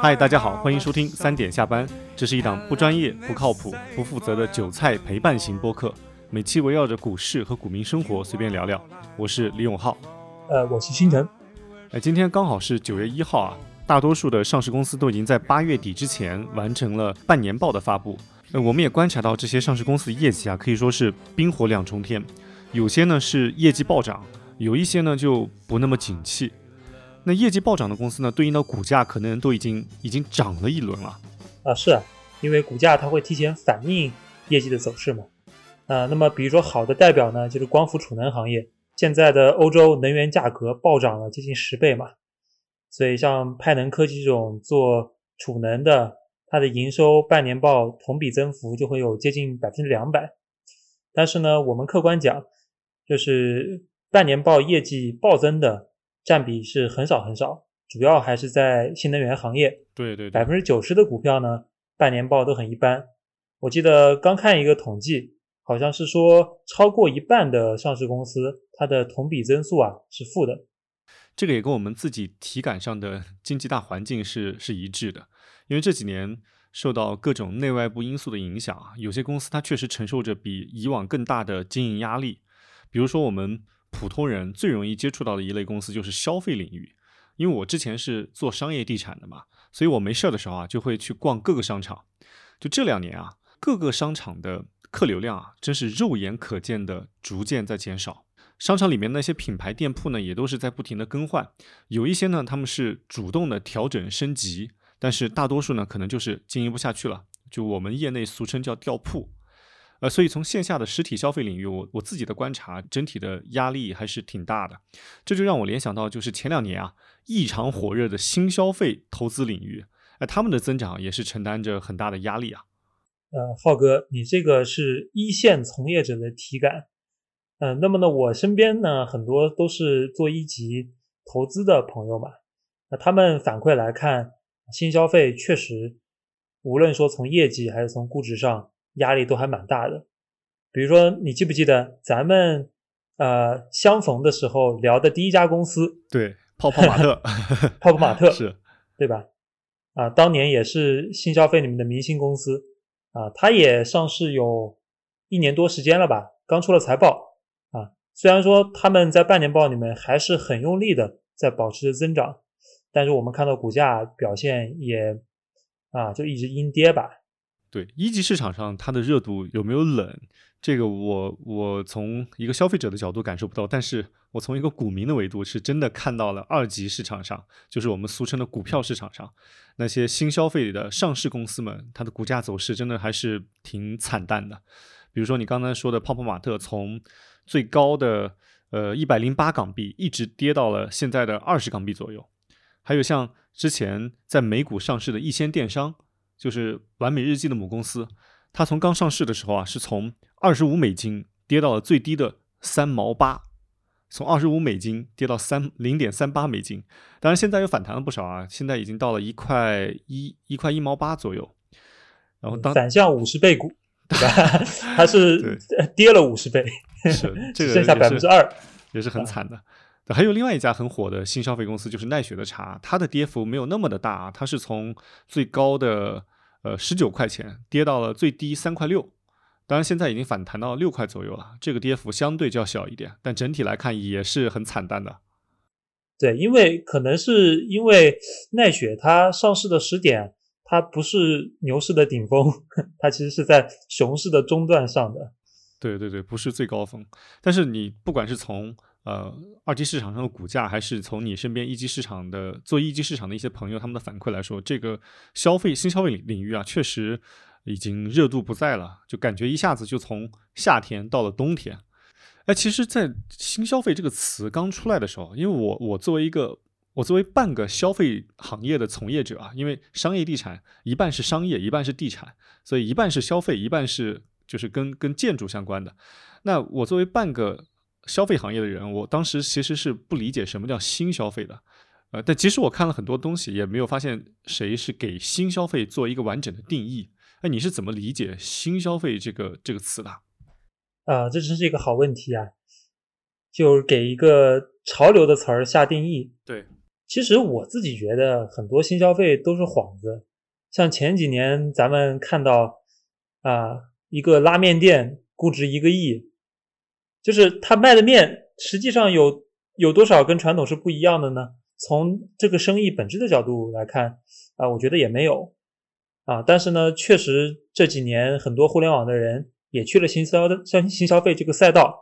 嗨，大家好，欢迎收听三点下班。这是一档不专业、不靠谱、不负责的韭菜陪伴型播客，每期围绕着股市和股民生活随便聊聊。我是李永浩，呃，我是星辰。哎，今天刚好是九月一号啊，大多数的上市公司都已经在八月底之前完成了半年报的发布。呃，我们也观察到这些上市公司的业绩啊，可以说是冰火两重天，有些呢是业绩暴涨，有一些呢就不那么景气。那业绩暴涨的公司呢，对应的股价可能都已经已经涨了一轮了。啊，是啊，因为股价它会提前反映业绩的走势嘛。啊，那么比如说好的代表呢，就是光伏储能行业，现在的欧洲能源价格暴涨了接近十倍嘛，所以像派能科技这种做储能的，它的营收半年报同比增幅就会有接近百分之两百。但是呢，我们客观讲，就是半年报业绩暴增的。占比是很少很少，主要还是在新能源行业。对对，百分之九十的股票呢，半年报都很一般。我记得刚看一个统计，好像是说超过一半的上市公司，它的同比增速啊是负的。这个也跟我们自己体感上的 经济大环境是是一致的。因为这几年受到各种内外部因素的影响啊，有些公司它确实承受着比以往更大的经营压力。比如说我们。普通人最容易接触到的一类公司就是消费领域，因为我之前是做商业地产的嘛，所以我没事儿的时候啊就会去逛各个商场。就这两年啊，各个商场的客流量啊，真是肉眼可见的逐渐在减少。商场里面那些品牌店铺呢，也都是在不停的更换，有一些呢他们是主动的调整升级，但是大多数呢可能就是经营不下去了，就我们业内俗称叫掉铺。呃，所以从线下的实体消费领域，我我自己的观察，整体的压力还是挺大的。这就让我联想到，就是前两年啊，异常火热的新消费投资领域，哎，他们的增长也是承担着很大的压力啊。呃，浩哥，你这个是一线从业者的体感。嗯，那么呢，我身边呢很多都是做一级投资的朋友嘛，那他们反馈来看，新消费确实，无论说从业绩还是从估值上。压力都还蛮大的，比如说，你记不记得咱们呃相逢的时候聊的第一家公司？对，泡泡玛特，泡泡玛特是，对吧？啊，当年也是新消费里面的明星公司啊，它也上市有一年多时间了吧？刚出了财报啊，虽然说他们在半年报里面还是很用力的在保持着增长，但是我们看到股价表现也啊就一直阴跌吧。对一级市场上它的热度有没有冷？这个我我从一个消费者的角度感受不到，但是我从一个股民的维度是真的看到了二级市场上，就是我们俗称的股票市场上，那些新消费的上市公司们，它的股价走势真的还是挺惨淡的。比如说你刚才说的泡泡玛特，从最高的呃一百零八港币一直跌到了现在的二十港币左右，还有像之前在美股上市的一仙电商。就是完美日记的母公司，它从刚上市的时候啊，是从二十五美金跌到了最低的三毛八，从二十五美金跌到三零点三八美金，当然现在又反弹了不少啊，现在已经到了一块一一块一毛八左右。然后当反向五十倍股，对吧？它是跌了五十倍，是这个剩下百分之二，也是很惨的。还有另外一家很火的新消费公司，就是奈雪的茶，它的跌幅没有那么的大啊，它是从最高的呃十九块钱跌到了最低三块六，当然现在已经反弹到六块左右了，这个跌幅相对较小一点，但整体来看也是很惨淡的。对，因为可能是因为奈雪它上市的时点，它不是牛市的顶峰，它其实是在熊市的中段上的。对对对，不是最高峰，但是你不管是从呃，二级市场上的股价，还是从你身边一级市场的做一级市场的一些朋友他们的反馈来说，这个消费新消费领领域啊，确实已经热度不在了，就感觉一下子就从夏天到了冬天。哎，其实，在新消费这个词刚出来的时候，因为我我作为一个我作为半个消费行业的从业者啊，因为商业地产一半是商业，一半是地产，所以一半是消费，一半是就是跟跟建筑相关的。那我作为半个消费行业的人，我当时其实是不理解什么叫新消费的。呃，但其实我看了很多东西，也没有发现谁是给新消费做一个完整的定义。哎，你是怎么理解新消费这个这个词的？啊，这真是一个好问题啊！就给一个潮流的词儿下定义。对，其实我自己觉得很多新消费都是幌子。像前几年咱们看到啊，一个拉面店估值一个亿，就是他卖的面实际上有有多少跟传统是不一样的呢？从这个生意本质的角度来看，啊，我觉得也没有，啊，但是呢，确实这几年很多互联网的人也去了新消的像新消费这个赛道，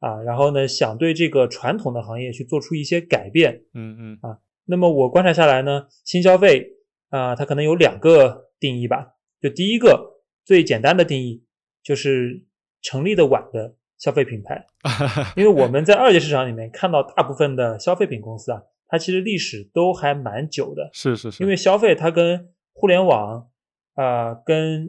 啊，然后呢，想对这个传统的行业去做出一些改变，嗯嗯。啊，那么我观察下来呢，新消费啊，它可能有两个定义吧，就第一个最简单的定义就是成立的晚的消费品牌，因为我们在二级市场里面看到大部分的消费品公司啊。它其实历史都还蛮久的，是是是，因为消费它跟互联网啊，跟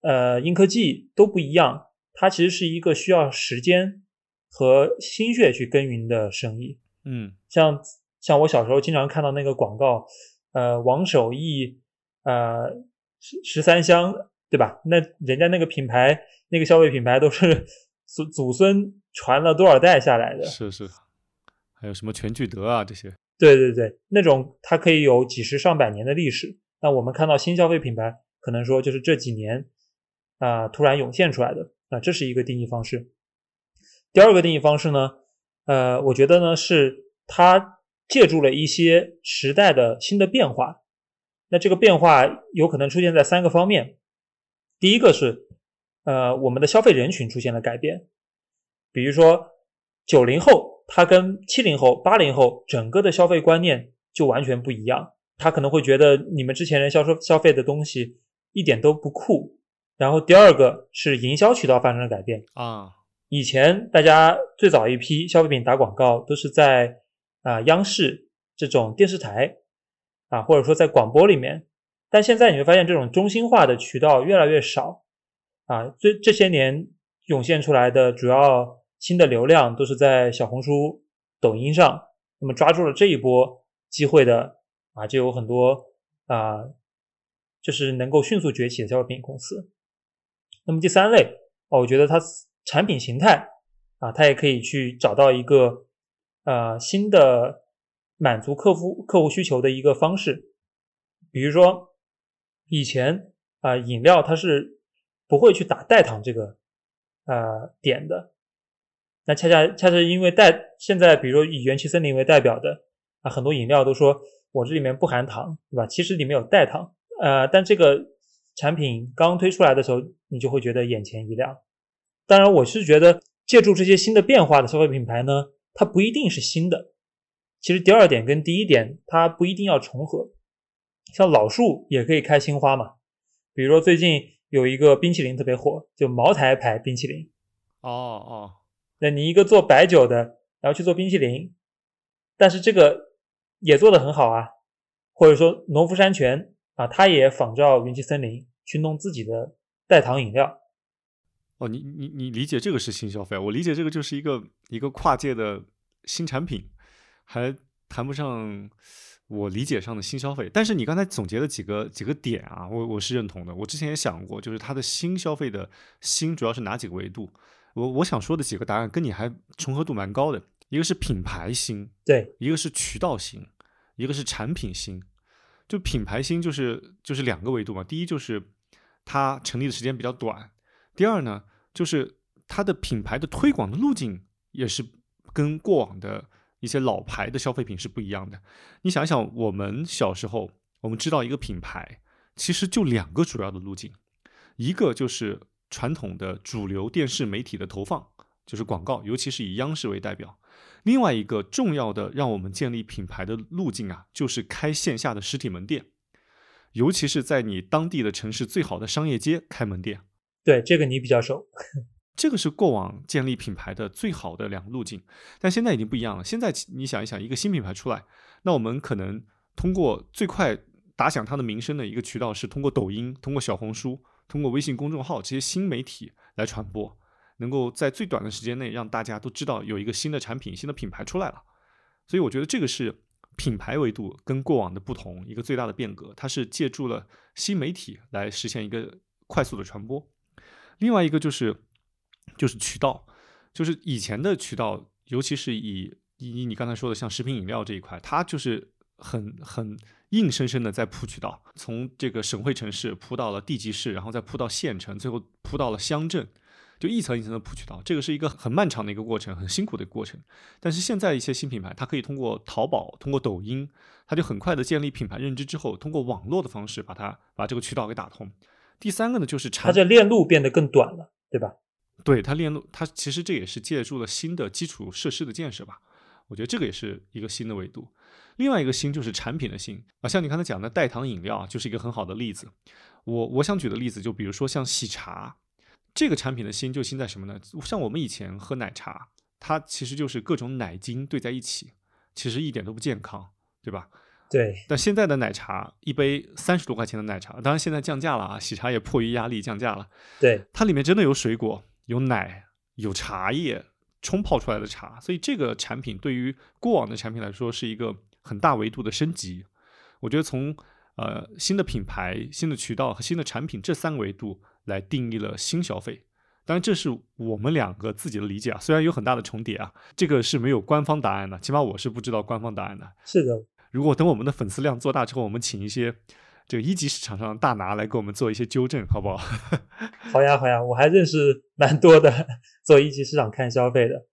呃硬科技都不一样，它其实是一个需要时间和心血去耕耘的生意。嗯，像像我小时候经常看到那个广告，呃，王守义，呃，十十三香，对吧？那人家那个品牌，那个消费品牌都是祖祖孙传了多少代下来的？是是。还有什么全聚德啊这些？对对对，那种它可以有几十上百年的历史。那我们看到新消费品牌，可能说就是这几年啊突然涌现出来的啊，这是一个定义方式。第二个定义方式呢，呃，我觉得呢是它借助了一些时代的新的变化。那这个变化有可能出现在三个方面。第一个是呃我们的消费人群出现了改变，比如说九零后。他跟七零后、八零后整个的消费观念就完全不一样，他可能会觉得你们之前人销售消费的东西一点都不酷。然后第二个是营销渠道发生了改变啊，以前大家最早一批消费品打广告都是在啊央视这种电视台啊，或者说在广播里面，但现在你会发现这种中心化的渠道越来越少啊，这这些年涌现出来的主要。新的流量都是在小红书、抖音上，那么抓住了这一波机会的啊，就有很多啊，就是能够迅速崛起的消费品公司。那么第三类哦，我觉得它产品形态啊，它也可以去找到一个呃新的满足客户客户需求的一个方式。比如说以前啊，饮料它是不会去打代糖这个呃点的。那恰恰恰是因为代现在，比如说以元气森林为代表的啊，很多饮料都说我这里面不含糖，对吧？其实里面有代糖，呃，但这个产品刚推出来的时候，你就会觉得眼前一亮。当然，我是觉得借助这些新的变化的消费品牌呢，它不一定是新的。其实第二点跟第一点它不一定要重合，像老树也可以开新花嘛。比如说最近有一个冰淇淋特别火，就茅台牌冰淇淋。哦哦。那你一个做白酒的，然后去做冰淇淋，但是这个也做的很好啊，或者说农夫山泉啊，它也仿照元气森林去弄自己的代糖饮料。哦，你你你理解这个是新消费，我理解这个就是一个一个跨界的新产品，还谈不上我理解上的新消费。但是你刚才总结的几个几个点啊，我我是认同的。我之前也想过，就是它的新消费的新主要是哪几个维度？我我想说的几个答案跟你还重合度蛮高的，一个是品牌新，对，一个是渠道新，一个是产品新。就品牌新就是就是两个维度嘛，第一就是它成立的时间比较短，第二呢就是它的品牌的推广的路径也是跟过往的一些老牌的消费品是不一样的。你想想，我们小时候我们知道一个品牌，其实就两个主要的路径，一个就是。传统的主流电视媒体的投放就是广告，尤其是以央视为代表。另外一个重要的让我们建立品牌的路径啊，就是开线下的实体门店，尤其是在你当地的城市最好的商业街开门店。对，这个你比较熟。这个是过往建立品牌的最好的两个路径，但现在已经不一样了。现在你想一想，一个新品牌出来，那我们可能通过最快打响它的名声的一个渠道是通过抖音、通过小红书、通过微信公众号这些新媒体来传播，能够在最短的时间内让大家都知道有一个新的产品、新的品牌出来了。所以我觉得这个是品牌维度跟过往的不同一个最大的变革，它是借助了新媒体来实现一个快速的传播。另外一个就是就是渠道，就是以前的渠道，尤其是以以你刚才说的像食品饮料这一块，它就是很很硬生生的在铺渠道，从这个省会城市铺到了地级市，然后再铺到县城，最后铺到了乡镇，就一层一层的铺渠道，这个是一个很漫长的一个过程，很辛苦的一个过程。但是现在一些新品牌，它可以通过淘宝、通过抖音，它就很快的建立品牌认知之后，通过网络的方式把它把这个渠道给打通。第三个呢，就是产它这链路变得更短了，对吧？对它链路，它其实这也是借助了新的基础设施的建设吧。我觉得这个也是一个新的维度。另外一个新就是产品的新啊，像你刚才讲的代糖饮料啊，就是一个很好的例子。我我想举的例子，就比如说像喜茶这个产品的新，就新在什么呢？像我们以前喝奶茶，它其实就是各种奶精兑在一起，其实一点都不健康，对吧？对，但现在的奶茶一杯三十多块钱的奶茶，当然现在降价了啊，喜茶也迫于压力降价了。对，它里面真的有水果、有奶、有茶叶冲泡出来的茶，所以这个产品对于过往的产品来说是一个很大维度的升级。我觉得从呃新的品牌、新的渠道和新的产品这三个维度来定义了新消费。当然，这是我们两个自己的理解啊，虽然有很大的重叠啊，这个是没有官方答案的，起码我是不知道官方答案的。是的，如果等我们的粉丝量做大之后，我们请一些这个一级市场上的大拿来给我们做一些纠正，好不好？好呀好呀，我还认识蛮多的做一级市场看消费的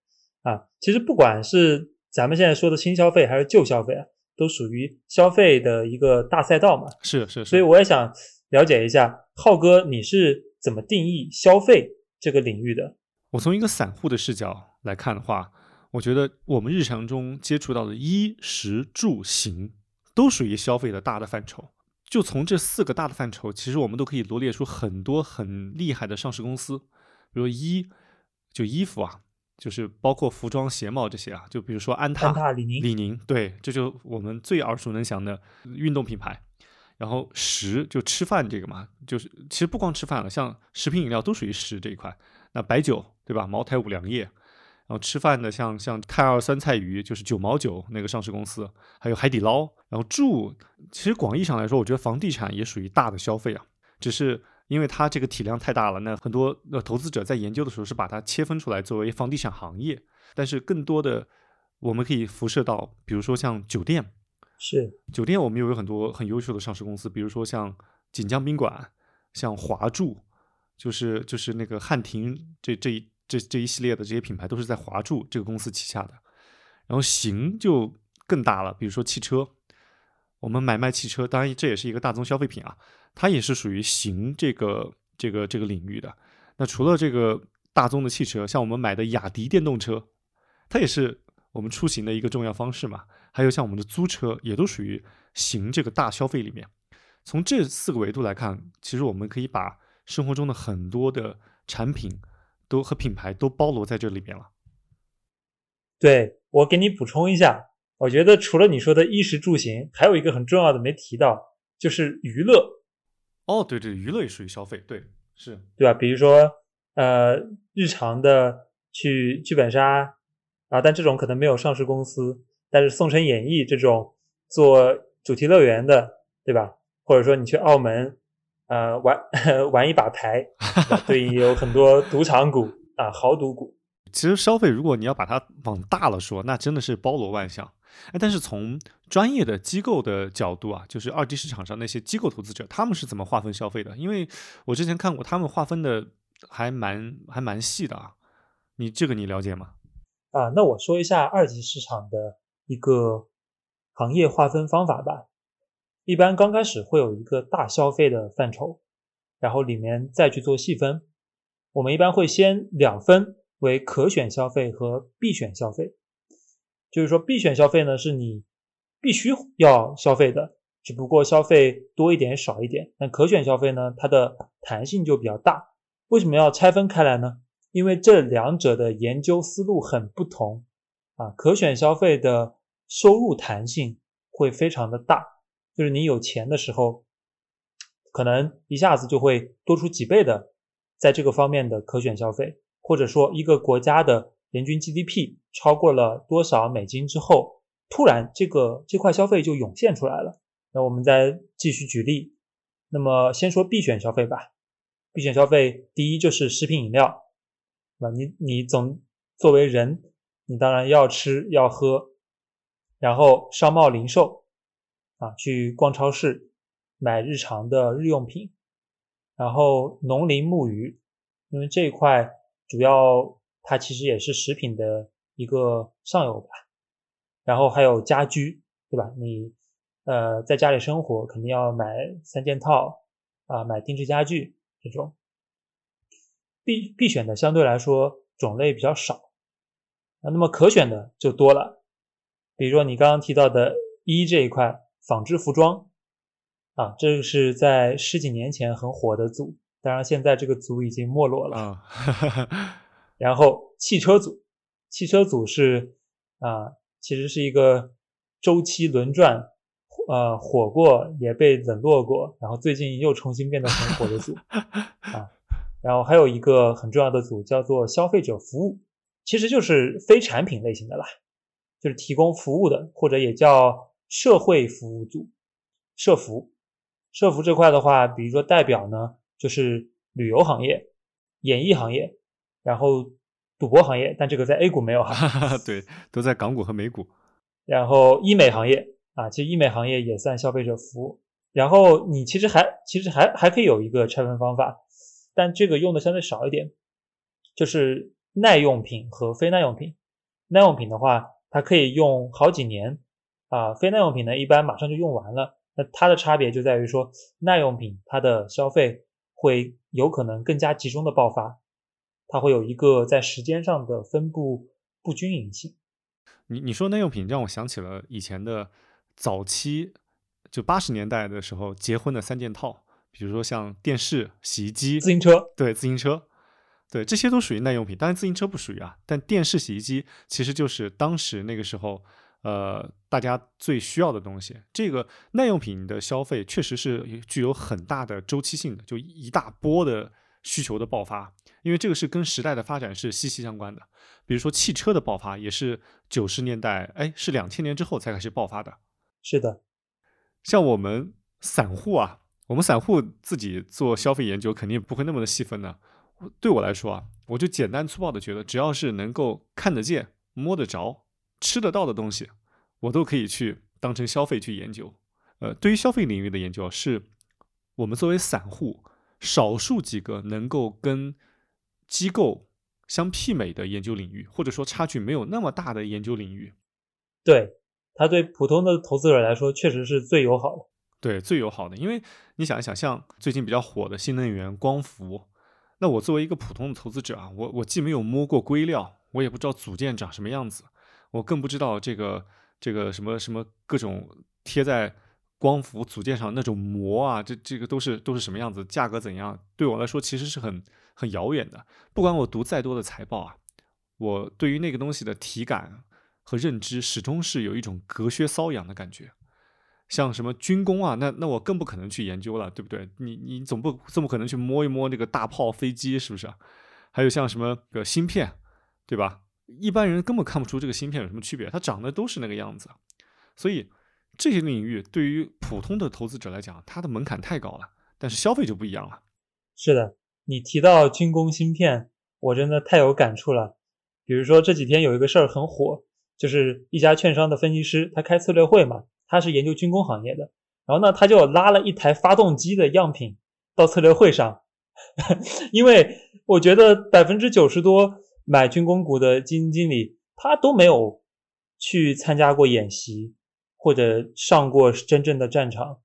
啊。其实不管是咱们现在说的新消费还是旧消费啊，都属于消费的一个大赛道嘛。是是是，所以我也想了解一下，浩哥你是怎么定义消费这个领域的？我从一个散户的视角来看的话，我觉得我们日常中接触到的衣食住行都属于消费的大的范畴。就从这四个大的范畴，其实我们都可以罗列出很多很厉害的上市公司，比如衣，就衣服啊，就是包括服装、鞋帽这些啊，就比如说安踏、安踏、李宁，李宁，对，这就我们最耳熟能详的运动品牌。然后食就吃饭这个嘛，就是其实不光吃饭了，像食品饮料都属于食这一块。那白酒对吧？茅台、五粮液。然后吃饭的像像泰二酸菜鱼，就是九毛九那个上市公司，还有海底捞。然后住，其实广义上来说，我觉得房地产也属于大的消费啊，只是因为它这个体量太大了，那很多呃投资者在研究的时候是把它切分出来作为房地产行业，但是更多的我们可以辐射到，比如说像酒店。是酒店，我们有很多很优秀的上市公司，比如说像锦江宾馆、像华住，就是就是那个汉庭这这一这这一系列的这些品牌都是在华住这个公司旗下的。然后行就更大了，比如说汽车，我们买卖汽车，当然这也是一个大宗消费品啊，它也是属于行这个这个这个领域的。那除了这个大宗的汽车，像我们买的雅迪电动车，它也是我们出行的一个重要方式嘛。还有像我们的租车，也都属于行这个大消费里面。从这四个维度来看，其实我们可以把生活中的很多的产品都和品牌都包罗在这里面了。对我给你补充一下，我觉得除了你说的衣食住行，还有一个很重要的没提到，就是娱乐，哦，对对，娱乐也属于消费，对，是对吧？比如说呃，日常的去剧本杀啊，但这种可能没有上市公司，但是宋城演艺这种做主题乐园的，对吧？或者说你去澳门呃玩 玩一把牌，对应有很多赌场股啊，豪赌股。其实消费，如果你要把它往大了说，那真的是包罗万象。哎，但是从专业的机构的角度啊，就是二级市场上那些机构投资者，他们是怎么划分消费的？因为我之前看过，他们划分的还蛮还蛮细的啊。你这个你了解吗？啊，那我说一下二级市场的一个行业划分方法吧。一般刚开始会有一个大消费的范畴，然后里面再去做细分。我们一般会先两分。为可选消费和必选消费，就是说必选消费呢是你必须要消费的，只不过消费多一点少一点。那可选消费呢，它的弹性就比较大。为什么要拆分开来呢？因为这两者的研究思路很不同啊，可选消费的收入弹性会非常的大，就是你有钱的时候，可能一下子就会多出几倍的在这个方面的可选消费，或者说一个国家的人均 GDP 超过了多少美金之后，突然这个这块消费就涌现出来了。那我们再继续举例，那么先说必选消费吧。必选消费第一就是食品饮料，那你你总作为人，你当然要吃要喝，然后商贸零售啊，去逛超市买日常的日用品，然后农林牧渔，因为这一块主要它其实也是食品的一个上游吧，然后还有家居，对吧？你呃在家里生活肯定要买三件套啊，买定制家具。这种必必选的相对来说种类比较少啊，那么可选的就多了。比如说你刚刚提到的一这一块纺织服装啊，这个是在十几年前很火的组，当然现在这个组已经没落了。啊，然后汽车组，汽车组是啊，其实是一个周期轮转。呃，火过也被冷落过，然后最近又重新变得很火的组 啊，然后还有一个很重要的组叫做消费者服务，其实就是非产品类型的啦，就是提供服务的，或者也叫社会服务组，社服。社服这块的话，比如说代表呢，就是旅游行业、演艺行业，然后赌博行业，但这个在 A 股没有哈，对，都在港股和美股，然后医美行业。啊，其实医美行业也算消费者服务。然后你其实还其实还还可以有一个拆分方法，但这个用的相对少一点，就是耐用品和非耐用品。耐用品的话，它可以用好几年啊，非耐用品呢一般马上就用完了。那它的差别就在于说，耐用品它的消费会有可能更加集中的爆发，它会有一个在时间上的分布不均匀性。你你说耐用品让我想起了以前的。早期就八十年代的时候，结婚的三件套，比如说像电视、洗衣机、自行车，对，自行车，对，这些都属于耐用品。当然，自行车不属于啊。但电视、洗衣机其实就是当时那个时候，呃，大家最需要的东西。这个耐用品的消费确实是具有很大的周期性的，就一大波的需求的爆发，因为这个是跟时代的发展是息息相关的。比如说汽车的爆发，也是九十年代，哎，是两千年之后才开始爆发的。是的，像我们散户啊，我们散户自己做消费研究，肯定不会那么的细分的。对我来说啊，我就简单粗暴的觉得，只要是能够看得见、摸得着、吃得到的东西，我都可以去当成消费去研究。呃，对于消费领域的研究，是我们作为散户少数几个能够跟机构相媲美的研究领域，或者说差距没有那么大的研究领域。对。它对普通的投资者来说确实是最友好的，对最友好的，因为你想一想，像最近比较火的新能源、光伏，那我作为一个普通的投资者啊，我我既没有摸过硅料，我也不知道组件长什么样子，我更不知道这个这个什么什么各种贴在光伏组件上那种膜啊，这这个都是都是什么样子，价格怎样，对我来说其实是很很遥远的。不管我读再多的财报啊，我对于那个东西的体感。和认知始终是有一种隔靴搔痒的感觉，像什么军工啊，那那我更不可能去研究了，对不对？你你总不这么可能去摸一摸那个大炮飞机，是不是？还有像什么个芯片，对吧？一般人根本看不出这个芯片有什么区别，它长得都是那个样子。所以这些领域对于普通的投资者来讲，它的门槛太高了。但是消费就不一样了。是的，你提到军工芯片，我真的太有感触了。比如说这几天有一个事儿很火。就是一家券商的分析师，他开策略会嘛，他是研究军工行业的，然后呢，他就拉了一台发动机的样品到策略会上，因为我觉得百分之九十多买军工股的基金经理，他都没有去参加过演习或者上过真正的战场，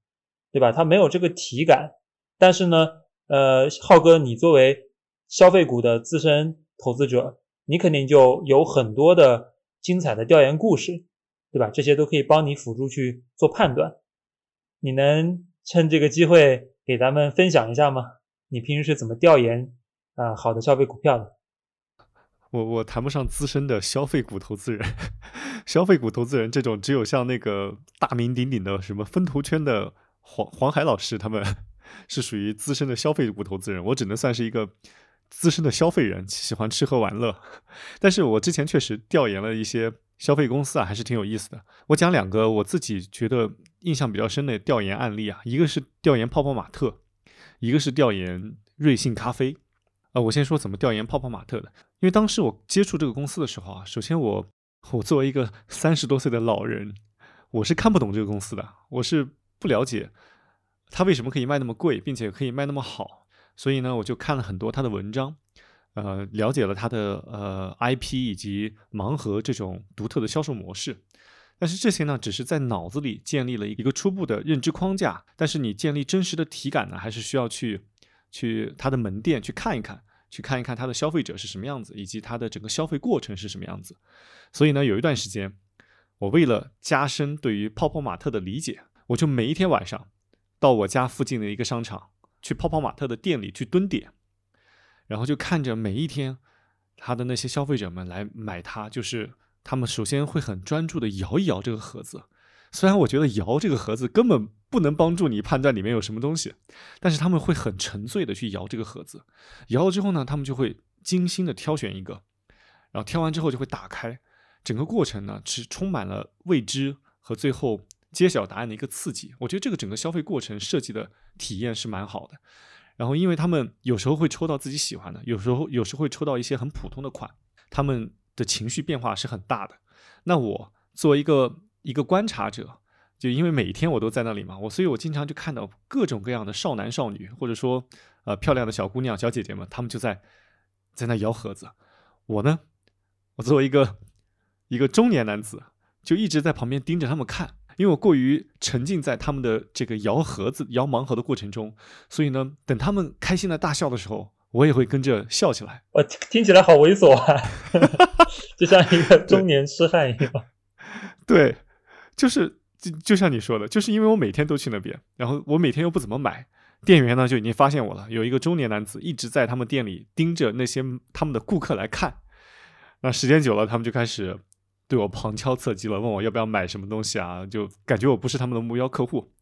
对吧？他没有这个体感。但是呢，呃，浩哥，你作为消费股的资深投资者，你肯定就有很多的。精彩的调研故事，对吧？这些都可以帮你辅助去做判断。你能趁这个机会给咱们分享一下吗？你平时是怎么调研啊好的消费股票的？我我谈不上资深的消费股投资人，消费股投资人这种只有像那个大名鼎鼎的什么风投圈的黄黄海老师他们 是属于资深的消费股投资人，我只能算是一个资深的消费人，喜欢吃喝玩乐。但是我之前确实调研了一些消费公司啊，还是挺有意思的。我讲两个我自己觉得印象比较深的调研案例啊，一个是调研泡泡玛特，一个是调研瑞幸咖啡。呃，我先说怎么调研泡泡玛特的，因为当时我接触这个公司的时候啊，首先我我作为一个 三十多岁的老人，我是看不懂这个公司的，我是不了解它为什么可以卖那么贵，并且可以卖那么好，所以呢，我就看了很多他的文章，呃，了解了他的呃 IP 以及盲盒这种独特的销售模式，但是这些呢，只是在脑子里建立了一个初步的认知框架，但是你建立真实的体感呢，还是需要去。去他的门店去看一看，去看一看他的消费者是什么样子，以及他的整个消费过程是什么样子。所以呢，有一段时间，我为了加深对于泡泡玛特的理解，我就每一天晚上到我家附近的一个商场，去泡泡玛特的店里去蹲点，然后就看着每一天他的那些消费者们来买它，就是他们首先会很专注的摇一摇这个盒子。虽然我觉得摇这个盒子根本不能帮助你判断里面有什么东西，但是他们会很沉醉的去摇这个盒子，摇了之后呢，他们就会精心的挑选一个，然后挑完之后就会打开，整个过程呢是充满了未知和最后揭晓答案的一个刺激。我觉得这个整个消费过程设计的体验是蛮好的。然后因为他们有时候会抽到自己喜欢的，有时候有时候会抽到一些很普通的款，他们的情绪变化是很大的。那我作为一个。一个观察者，就因为每一天我都在那里嘛，我所以我经常就看到各种各样的少男少女，或者说呃漂亮的小姑娘、小姐姐们，她们就在在那摇盒子。我呢，我作为一个一个中年男子，就一直在旁边盯着他们看，因为我过于沉浸在他们的这个摇盒子、摇盲盒的过程中，所以呢，等他们开心的大笑的时候，我也会跟着笑起来。我听起来好猥琐啊，就像一个中年痴汉一样。对。就是就就像你说的，就是因为我每天都去那边，然后我每天又不怎么买，店员呢就已经发现我了。有一个中年男子一直在他们店里盯着那些他们的顾客来看，那时间久了，他们就开始对我旁敲侧击了，问我要不要买什么东西啊？就感觉我不是他们的目标客户。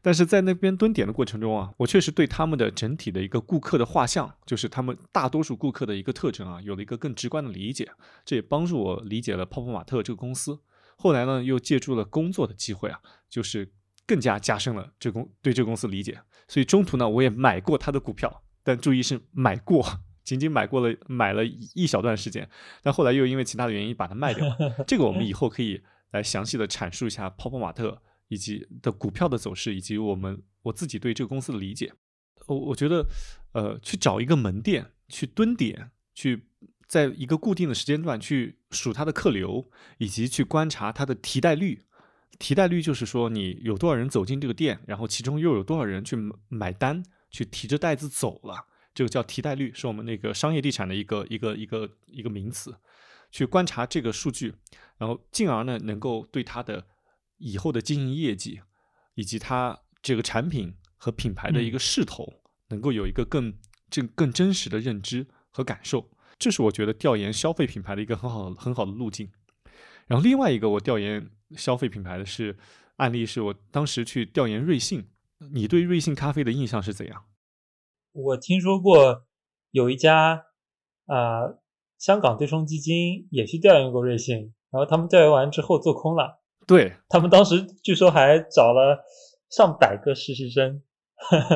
但是在那边蹲点的过程中啊，我确实对他们的整体的一个顾客的画像，就是他们大多数顾客的一个特征啊，有了一个更直观的理解。这也帮助我理解了泡泡玛特这个公司。后来呢，又借助了工作的机会啊，就是更加加深了这公对这个公司理解。所以中途呢，我也买过他的股票，但注意是买过，仅仅买过了买了一小段时间。但后来又因为其他的原因把它卖掉了。这个我们以后可以来详细的阐述一下泡泡玛特以及的股票的走势，以及我们我自己对这个公司的理解。我我觉得，呃，去找一个门店去蹲点去。在一个固定的时间段去数它的客流，以及去观察它的提袋率。提袋率就是说你有多少人走进这个店，然后其中又有多少人去买单，去提着袋子走了，这个叫提袋率，是我们那个商业地产的一个一个一个一个名词。去观察这个数据，然后进而呢能够对它的以后的经营业绩，以及它这个产品和品牌的一个势头，能够有一个更更更真实的认知和感受。这是我觉得调研消费品牌的一个很好很好的路径。然后另外一个我调研消费品牌的是案例，是我当时去调研瑞幸。你对瑞幸咖啡的印象是怎样？我听说过有一家啊香港对冲基金也去调研过瑞幸，然后他们调研完之后做空了。对他们当时据说还找了上百个实习生。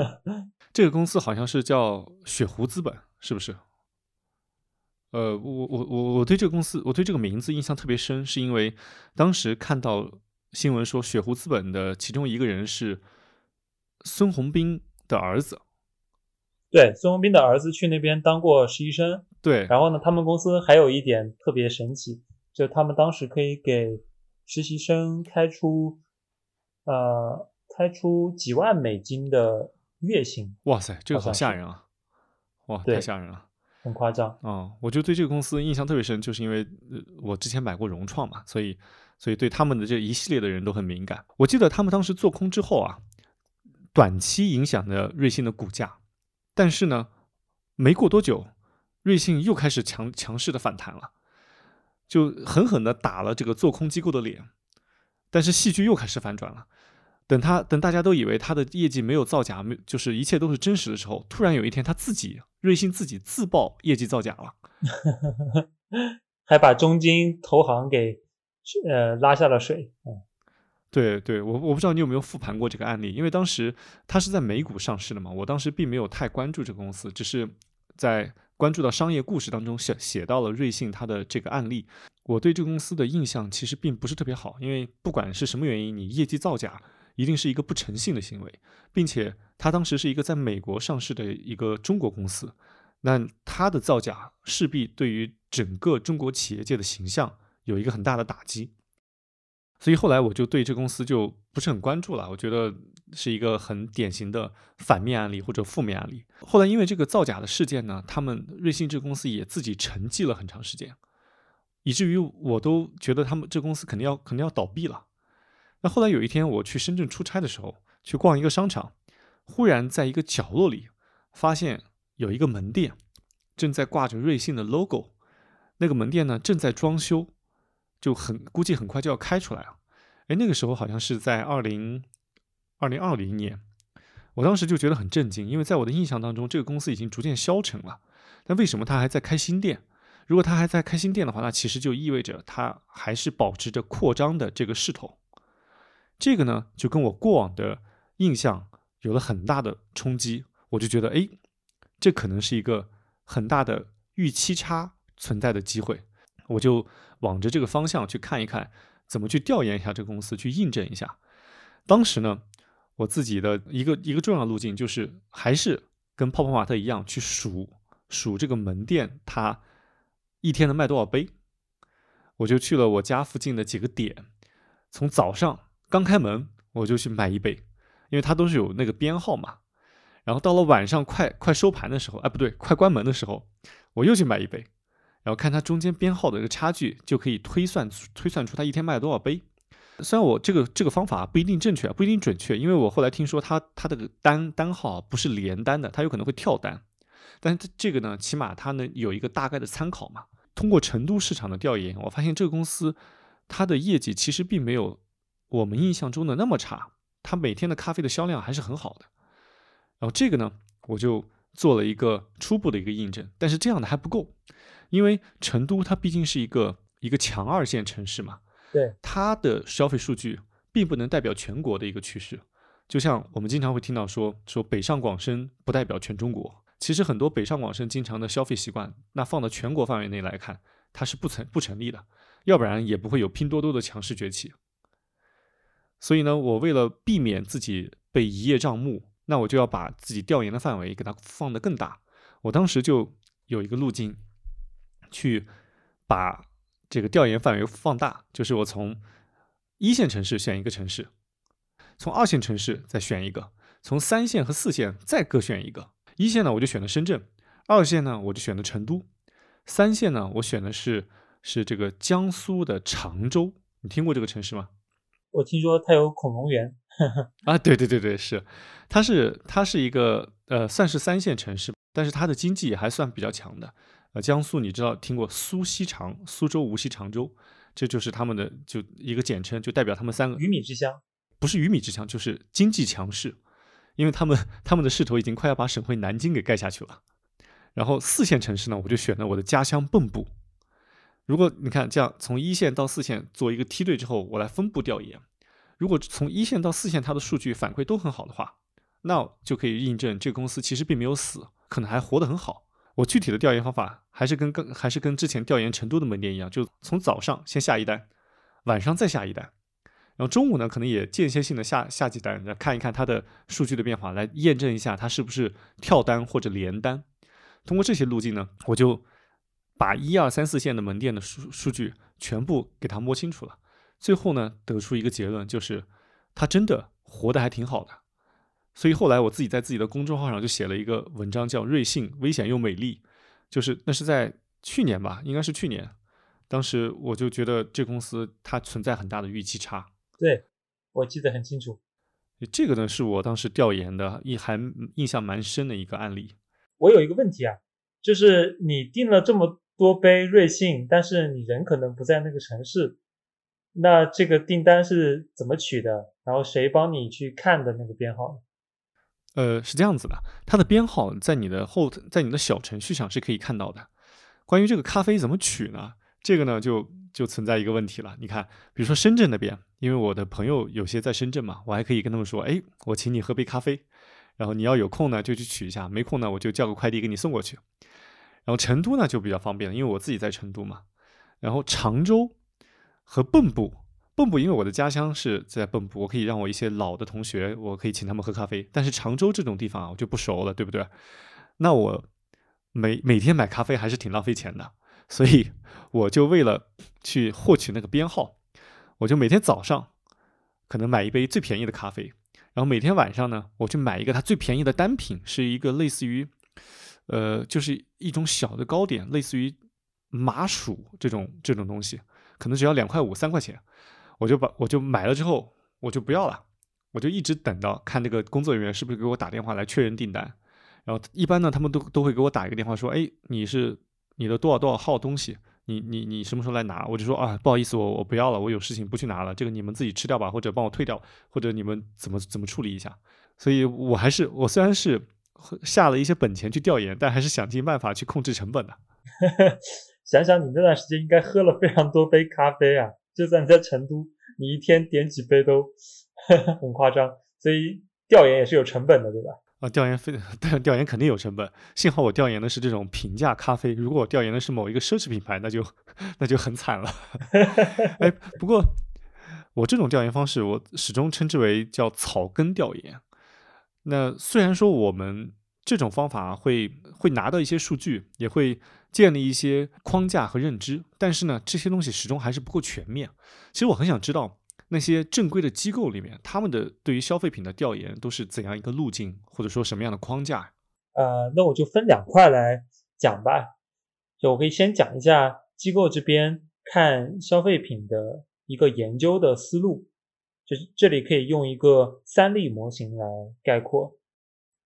这个公司好像是叫雪狐资本，是不是？呃，我我我我对这个公司，我对这个名字印象特别深，是因为当时看到新闻说雪狐资本的其中一个人是孙宏斌的儿子。对，孙宏斌的儿子去那边当过实习生。对，然后呢，他们公司还有一点特别神奇，就他们当时可以给实习生开出呃开出几万美金的月薪。哇塞，这个好吓人啊！哇，太吓人了。很夸张啊！我就对这个公司印象特别深，就是因为我之前买过融创嘛，所以所以对他们的这一系列的人都很敏感。我记得他们当时做空之后啊，短期影响了瑞幸的股价，但是呢，没过多久，瑞幸又开始强强势的反弹了，就狠狠的打了这个做空机构的脸。但是戏剧又开始反转了。等他等大家都以为他的业绩没有造假，没就是一切都是真实的时候，突然有一天他自己瑞幸自己自曝业绩造假了，还把中金投行给呃拉下了水。嗯，对对，我我不知道你有没有复盘过这个案例，因为当时他是在美股上市的嘛，我当时并没有太关注这个公司，只是在关注到商业故事当中写写到了瑞幸它的这个案例。我对这个公司的印象其实并不是特别好，因为不管是什么原因，你业绩造假。一定是一个不诚信的行为，并且他当时是一个在美国上市的一个中国公司，那他的造假势必对于整个中国企业界的形象有一个很大的打击，所以后来我就对这公司就不是很关注了，我觉得是一个很典型的反面案例或者负面案例。后来因为这个造假的事件呢，他们瑞幸这个公司也自己沉寂了很长时间，以至于我都觉得他们这公司肯定要肯定要倒闭了。那后来有一天我去深圳出差的时候，去逛一个商场，忽然在一个角落里发现有一个门店正在挂着瑞幸的 logo，那个门店呢正在装修，就很估计很快就要开出来了。哎，那个时候好像是在二零二零二零年，我当时就觉得很震惊，因为在我的印象当中，这个公司已经逐渐消沉了。但为什么它还在开新店？如果它还在开新店的话，那其实就意味着它还是保持着扩张的这个势头。这个呢，就跟我过往的印象有了很大的冲击，我就觉得，哎，这可能是一个很大的预期差存在的机会，我就往着这个方向去看一看，怎么去调研一下这个公司，去印证一下。当时呢，我自己的一个一个重要路径就是，还是跟泡泡玛特一样，去数数这个门店它一天能卖多少杯。我就去了我家附近的几个点，从早上。刚开门我就去买一杯，因为它都是有那个编号嘛。然后到了晚上快快收盘的时候，哎不对，快关门的时候，我又去买一杯，然后看它中间编号的一个差距，就可以推算推算出它一天卖了多少杯。虽然我这个这个方法不一定正确，不一定准确，因为我后来听说它它的单单号不是连单的，它有可能会跳单。但是这个呢，起码它能有一个大概的参考嘛。通过成都市场的调研，我发现这个公司它的业绩其实并没有。我们印象中的那么差，它每天的咖啡的销量还是很好的。然后这个呢，我就做了一个初步的一个印证。但是这样的还不够，因为成都它毕竟是一个一个强二线城市嘛，对它的消费数据并不能代表全国的一个趋势。就像我们经常会听到说说北上广深不代表全中国，其实很多北上广深经常的消费习惯，那放到全国范围内来看，它是不成不成立的，要不然也不会有拼多多的强势崛起。所以呢，我为了避免自己被一叶障目，那我就要把自己调研的范围给它放得更大。我当时就有一个路径，去把这个调研范围放大，就是我从一线城市选一个城市，从二线城市再选一个，从三线和四线再各选一个。一线呢，我就选了深圳；二线呢，我就选了成都；三线呢，我选的是是这个江苏的常州。你听过这个城市吗？我听说它有恐龙园 啊，对对对对，是，它是它是一个呃，算是三线城市，但是它的经济也还算比较强的。呃，江苏你知道听过苏锡常、苏州、无锡、常州，这就是他们的就一个简称，就代表他们三个鱼米之乡，不是鱼米之乡，就是经济强势，因为他们他们的势头已经快要把省会南京给盖下去了。然后四线城市呢，我就选了我的家乡蚌埠。如果你看这样从一线到四线做一个梯队之后，我来分布调研。如果从一线到四线它的数据反馈都很好的话，那就可以印证这个公司其实并没有死，可能还活得很好。我具体的调研方法还是跟跟还是跟之前调研成都的门店一样，就从早上先下一单，晚上再下一单，然后中午呢可能也间歇性的下下几单，看一看它的数据的变化，来验证一下它是不是跳单或者连单。通过这些路径呢，我就。把一二三四线的门店的数数据全部给它摸清楚了，最后呢得出一个结论，就是他真的活得还挺好的。所以后来我自己在自己的公众号上就写了一个文章，叫“瑞幸危险又美丽”，就是那是在去年吧，应该是去年。当时我就觉得这公司它存在很大的预期差。对，我记得很清楚。这个呢是我当时调研的，一还印象蛮深的一个案例。我有一个问题啊。就是你定了这么多杯瑞幸，但是你人可能不在那个城市，那这个订单是怎么取的？然后谁帮你去看的那个编号？呃，是这样子的，它的编号在你的后，在你的小程序上是可以看到的。关于这个咖啡怎么取呢？这个呢，就就存在一个问题了。你看，比如说深圳那边，因为我的朋友有些在深圳嘛，我还可以跟他们说，哎，我请你喝杯咖啡，然后你要有空呢就去取一下，没空呢我就叫个快递给你送过去。然后成都呢就比较方便，因为我自己在成都嘛。然后常州和蚌埠。蚌埠，因为我的家乡是在蚌埠，我可以让我一些老的同学，我可以请他们喝咖啡。但是常州这种地方啊，我就不熟了，对不对？那我每每天买咖啡还是挺浪费钱的，所以我就为了去获取那个编号，我就每天早上可能买一杯最便宜的咖啡，然后每天晚上呢，我去买一个它最便宜的单品，是一个类似于呃，就是一种小的糕点，类似于麻薯这种这种东西，可能只要两块五、三块钱。我就把我就买了之后，我就不要了，我就一直等到看那个工作人员是不是给我打电话来确认订单。然后一般呢，他们都都会给我打一个电话说：“哎，你是你的多少多少号东西，你你你什么时候来拿？”我就说：“啊，不好意思，我我不要了，我有事情不去拿了，这个你们自己吃掉吧，或者帮我退掉，或者你们怎么怎么处理一下。”所以，我还是我虽然是下了一些本钱去调研，但还是想尽办法去控制成本的。想想你那段时间应该喝了非常多杯咖啡啊。就算你在成都，你一天点几杯都 很夸张，所以调研也是有成本的，对吧？啊，调研非 但调研肯定有成本。幸好我调研的是这种平价咖啡，如果我调研的是某一个奢侈品牌，那就那就很惨了。哎，不过我这种调研方式，我始终称之为叫草根调研。那虽然说我们这种方法会会拿到一些数据，也会。建立一些框架和认知，但是呢，这些东西始终还是不够全面。其实我很想知道，那些正规的机构里面，他们的对于消费品的调研都是怎样一个路径，或者说什么样的框架？呃，那我就分两块来讲吧。就我可以先讲一下机构这边看消费品的一个研究的思路，就是这里可以用一个三力模型来概括。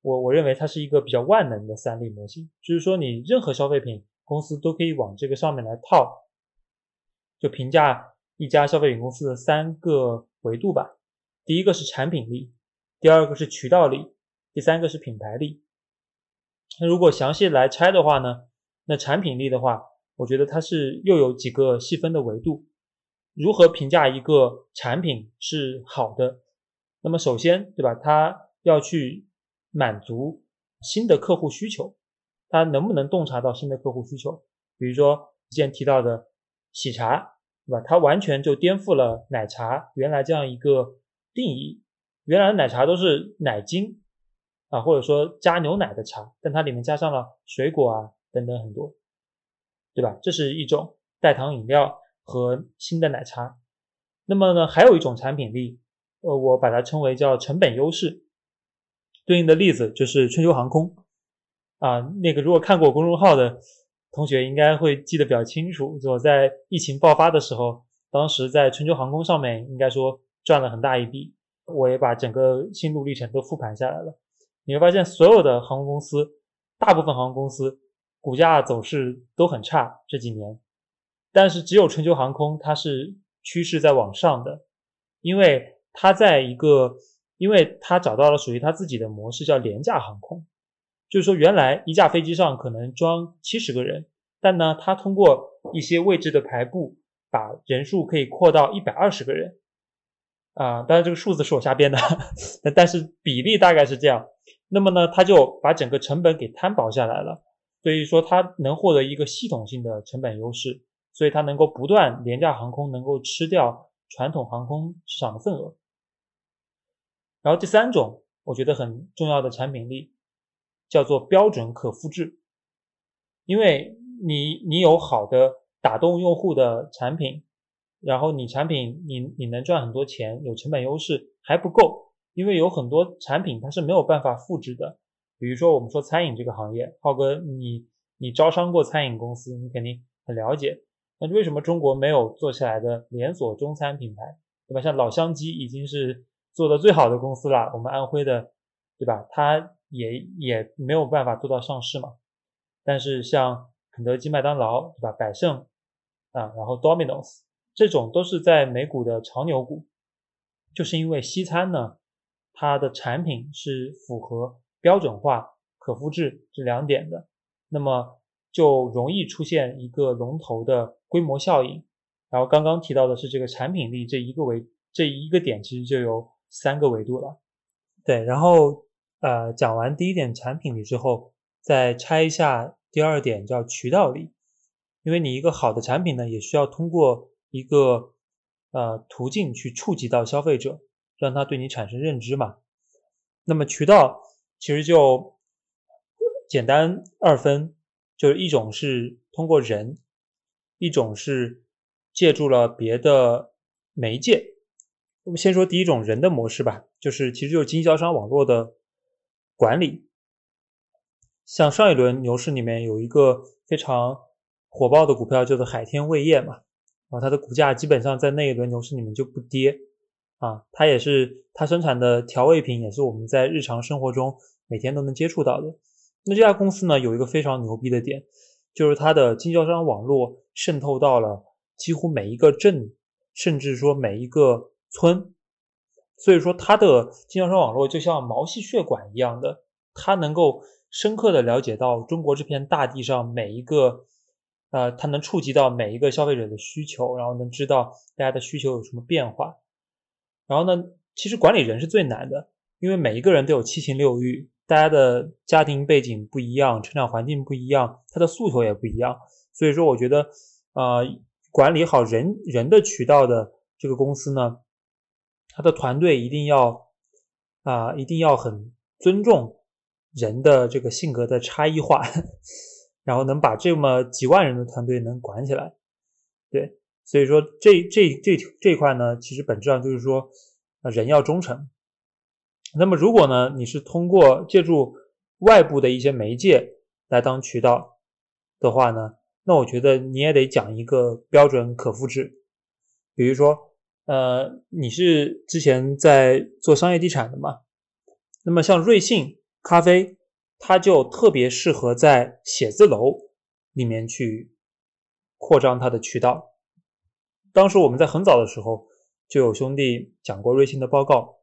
我我认为它是一个比较万能的三力模型，就是说你任何消费品。公司都可以往这个上面来套，就评价一家消费品公司的三个维度吧。第一个是产品力，第二个是渠道力，第三个是品牌力。那如果详细来拆的话呢？那产品力的话，我觉得它是又有几个细分的维度。如何评价一个产品是好的？那么首先，对吧？它要去满足新的客户需求。它能不能洞察到新的客户需求？比如说之前提到的喜茶，对吧？它完全就颠覆了奶茶原来这样一个定义。原来的奶茶都是奶精啊，或者说加牛奶的茶，但它里面加上了水果啊等等很多，对吧？这是一种代糖饮料和新的奶茶。那么呢，还有一种产品力，呃，我把它称为叫成本优势。对应的例子就是春秋航空。啊，那个如果看过公众号的同学应该会记得比较清楚。我在疫情爆发的时候，当时在春秋航空上面应该说赚了很大一笔。我也把整个心路历程都复盘下来了。你会发现，所有的航空公司，大部分航空公司股价走势都很差这几年，但是只有春秋航空它是趋势在往上的，因为它在一个，因为它找到了属于它自己的模式，叫廉价航空。就是说，原来一架飞机上可能装七十个人，但呢，它通过一些位置的排布，把人数可以扩到一百二十个人。啊，当然这个数字是我瞎编的，但是比例大概是这样。那么呢，它就把整个成本给摊薄下来了，所以说它能获得一个系统性的成本优势，所以它能够不断廉价航空能够吃掉传统航空市场的份额。然后第三种，我觉得很重要的产品力。叫做标准可复制，因为你你有好的打动用户的产品，然后你产品你你能赚很多钱，有成本优势还不够，因为有很多产品它是没有办法复制的。比如说我们说餐饮这个行业，浩哥你你招商过餐饮公司，你肯定很了解。那为什么中国没有做起来的连锁中餐品牌，对吧？像老乡鸡已经是做的最好的公司了，我们安徽的，对吧？它。也也没有办法做到上市嘛，但是像肯德基、麦当劳，对吧？百胜啊，然后 Domino's 这种都是在美股的长牛股，就是因为西餐呢，它的产品是符合标准化、可复制这两点的，那么就容易出现一个龙头的规模效应。然后刚刚提到的是这个产品力这一个维这一个点，其实就有三个维度了。对，然后呃讲完第一点产品力之后，再拆一下第二点叫渠道力，因为你一个好的产品呢，也需要通过一个呃途径去触及到消费者，让他对你产生认知嘛。那么渠道其实就简单二分，就是一种是通过人，一种是。借助了别的媒介，我们先说第一种人的模式吧，就是其实就是经销商网络的管理。像上一轮牛市里面有一个非常火爆的股票叫做海天味业嘛，啊，它的股价基本上在那一轮牛市里面就不跌啊，它也是它生产的调味品也是我们在日常生活中每天都能接触到的。那这家公司呢有一个非常牛逼的点，就是它的经销商网络渗透到了。几乎每一个镇，甚至说每一个村，所以说它的经销商网络就像毛细血管一样的，它能够深刻的了解到中国这片大地上每一个，呃，它能触及到每一个消费者的需求，然后能知道大家的需求有什么变化。然后呢，其实管理人是最难的，因为每一个人都有七情六欲，大家的家庭背景不一样，成长环境不一样，他的诉求也不一样，所以说我觉得，呃。管理好人人的渠道的这个公司呢，他的团队一定要啊，一定要很尊重人的这个性格的差异化，然后能把这么几万人的团队能管起来。对，所以说这这这这块呢，其实本质上就是说，人要忠诚。那么如果呢，你是通过借助外部的一些媒介来当渠道的话呢？那我觉得你也得讲一个标准可复制，比如说，呃，你是之前在做商业地产的嘛？那么像瑞幸咖啡，它就特别适合在写字楼里面去扩张它的渠道。当时我们在很早的时候就有兄弟讲过瑞幸的报告，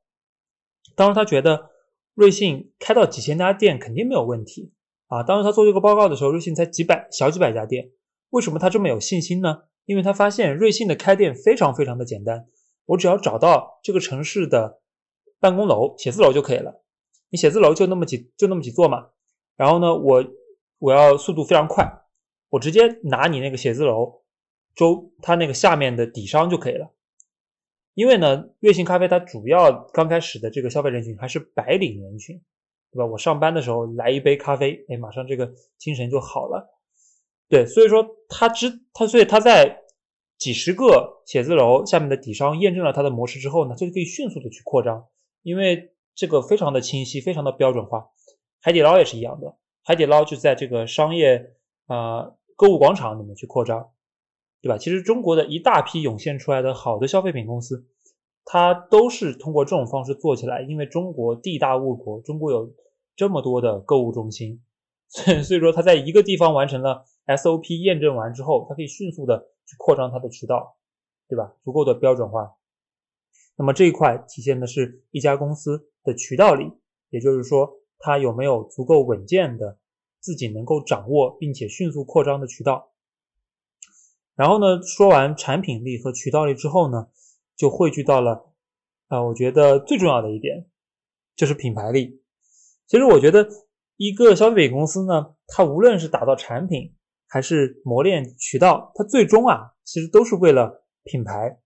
当时他觉得瑞幸开到几千家店肯定没有问题。啊，当时他做这个报告的时候，瑞幸才几百小几百家店，为什么他这么有信心呢？因为他发现瑞幸的开店非常非常的简单，我只要找到这个城市的办公楼、写字楼就可以了。你写字楼就那么几就那么几座嘛，然后呢，我我要速度非常快，我直接拿你那个写字楼周它那个下面的底商就可以了。因为呢，瑞幸咖啡它主要刚开始的这个消费人群还是白领人群。对吧？我上班的时候来一杯咖啡，哎，马上这个精神就好了。对，所以说他之他，所以他在几十个写字楼下面的底商验证了他的模式之后呢，就可以迅速的去扩张，因为这个非常的清晰，非常的标准化。海底捞也是一样的，海底捞就在这个商业啊购物广场里面去扩张，对吧？其实中国的一大批涌现出来的好的消费品公司，它都是通过这种方式做起来，因为中国地大物博，中国有。这么多的购物中心，所以所以说他在一个地方完成了 SOP 验证完之后，它可以迅速的去扩张它的渠道，对吧？足够的标准化。那么这一块体现的是一家公司的渠道力，也就是说它有没有足够稳健的自己能够掌握并且迅速扩张的渠道。然后呢，说完产品力和渠道力之后呢，就汇聚到了啊，我觉得最重要的一点就是品牌力。其实我觉得，一个消费品公司呢，它无论是打造产品，还是磨练渠道，它最终啊，其实都是为了品牌。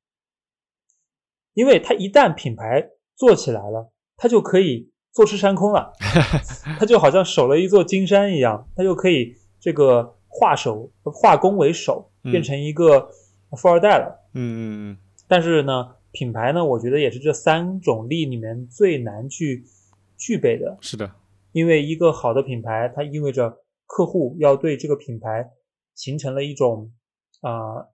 因为它一旦品牌做起来了，它就可以坐吃山空了，它就好像守了一座金山一样，它就可以这个化守化攻为守，变成一个富二代了。嗯嗯嗯。但是呢，品牌呢，我觉得也是这三种力里面最难去。具备的是的，因为一个好的品牌，它意味着客户要对这个品牌形成了一种啊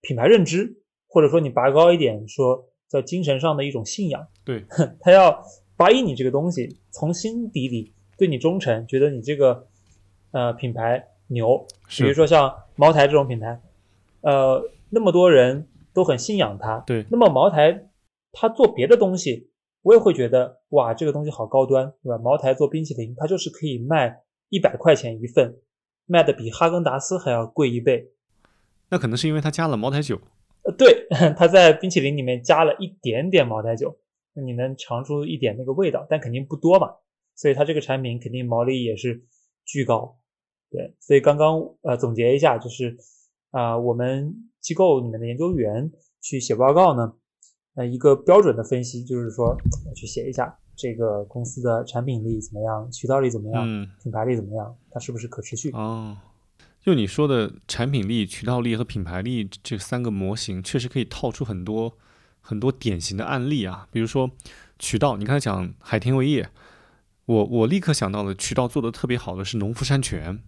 品牌认知，或者说你拔高一点说，叫精神上的一种信仰。对，他要 buy 你这个东西，从心底里对你忠诚，觉得你这个呃品牌牛。比如说像茅台这种品牌，呃，那么多人都很信仰它。对那么茅台它做别的东西，我也会觉得哇，这个东西好高端，对吧？茅台做冰淇淋，它就是可以卖一百块钱一份，卖的比哈根达斯还要贵一倍。那可能是因为它加了茅台酒。呃，对，它在冰淇淋里面加了一点点茅台酒，那你能尝出一点那个味道，但肯定不多嘛。所以它这个产品肯定毛利也是巨高。对，所以刚刚呃总结一下，就是啊、我们机构里面的研究员去写报告呢，呃，一个标准的分析就是说呃去写一下这个公司的产品力怎么样，渠道力怎么样，嗯，品牌力怎么样，它是不是可持续？哦，就你说的产品力、渠道力和品牌力这三个模型，确实可以套出很多很多典型的案例啊。比如说渠道，你刚才讲海天味业，我我立刻想到了渠道做的特别好的是农夫山泉，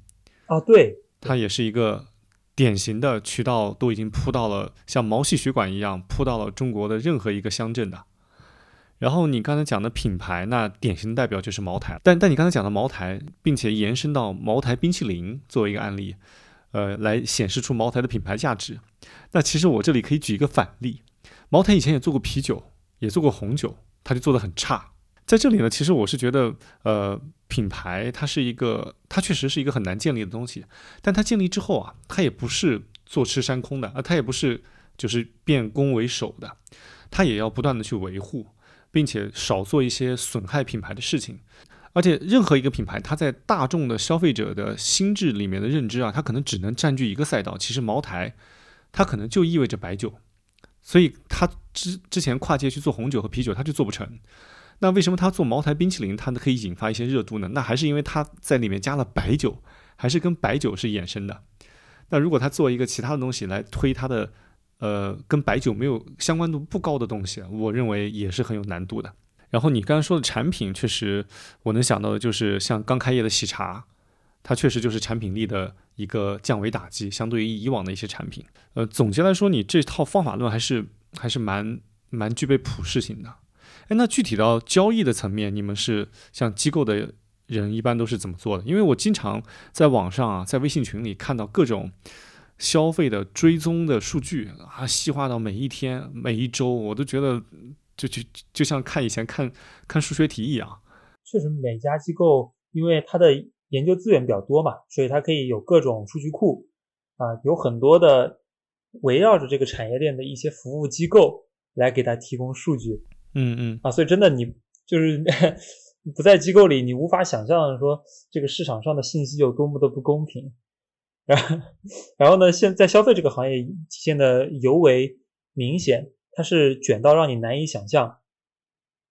啊，对，它也是一个典型的渠道，都已经铺到了像毛细血管一样铺到了中国的任何一个乡镇的。然后你刚才讲的品牌，那典型的代表就是茅台。但但你刚才讲的茅台，并且延伸到茅台冰淇淋作为一个案例，呃，来显示出茅台的品牌价值。那其实我这里可以举一个反例，茅台以前也做过啤酒，也做过红酒，它就做得很差。在这里呢，其实我是觉得，呃，品牌它是一个，它确实是一个很难建立的东西，但它建立之后啊，它也不是坐吃山空的，啊，它也不是就是变攻为守的，它也要不断的去维护，并且少做一些损害品牌的事情。而且任何一个品牌，它在大众的消费者的心智里面的认知啊，它可能只能占据一个赛道。其实茅台，它可能就意味着白酒，所以它之之前跨界去做红酒和啤酒，它就做不成。那为什么他做茅台冰淇淋，它可以引发一些热度呢？那还是因为它在里面加了白酒，还是跟白酒是衍生的。那如果他做一个其他的东西来推它的，呃，跟白酒没有相关度不高的东西，我认为也是很有难度的。然后你刚才说的产品，确实我能想到的就是像刚开业的喜茶，它确实就是产品力的一个降维打击，相对于以往的一些产品。呃，总结来说，你这套方法论还是还是蛮蛮具备普适性的。那具体到交易的层面，你们是像机构的人一般都是怎么做的？因为我经常在网上啊，在微信群里看到各种消费的追踪的数据啊，细化到每一天、每一周，我都觉得就就就像看以前看看数学题一样。确实每家机构因为它的研究资源比较多嘛，所以它可以有各种数据库啊，有很多的围绕着这个产业链的一些服务机构来给它提供数据嗯嗯，啊，所以真的你就是 不在机构里，你无法想象说这个市场上的信息有多么的不公平。然后，然后呢，现在消费这个行业体现的尤为明显，它是卷到让你难以想象。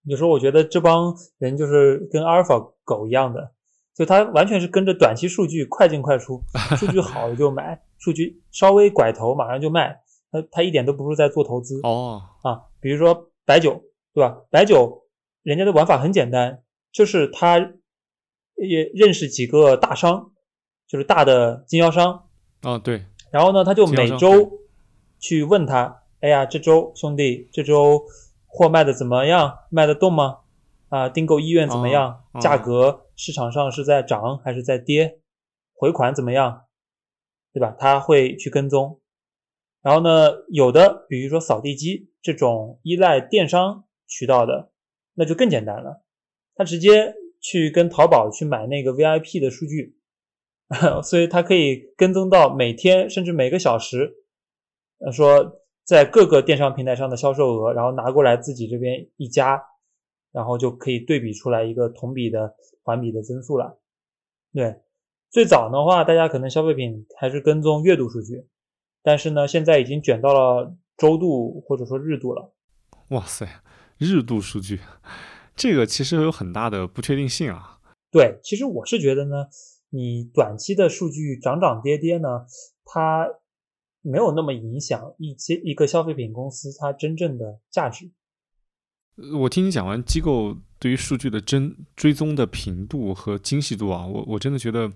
有时候我觉得这帮人就是跟阿尔法狗一样的，就他完全是跟着短期数据快进快出，数据好了就买，数据稍微拐头马上就卖，他他一点都不是在做投资哦，啊。比如说白酒，对吧？白酒人家的玩法很简单，就是他也认识几个大商，就是大的经销商，哦对，然后呢，他就每周去问他，哎呀，这周兄弟，这周货卖的怎么样？卖得动吗？啊，订购意愿怎么样？价格市场上是在涨还是在跌？回款怎么样？对吧？他会去跟踪。然后呢，有的比如说扫地机这种依赖电商渠道的，那就更简单了，他直接去跟淘宝去买那个 VIP 的数据，所以它可以跟踪到每天甚至每个小时，呃，说在各个电商平台上的销售额，然后拿过来自己这边一加，然后就可以对比出来一个同比的环比的增速了。对，最早的话，大家可能消费品还是跟踪月度数据，但是呢，现在已经卷到了周度或者说日度了。哇塞，日度数据，这个其实有很大的不确定性啊。对，其实我是觉得呢，你短期的数据涨涨跌跌呢，它没有那么影响一些一个消费品公司它真正的价值。呃我听你讲完机构对于数据的真追踪的频度和精细度啊，我我真的觉得，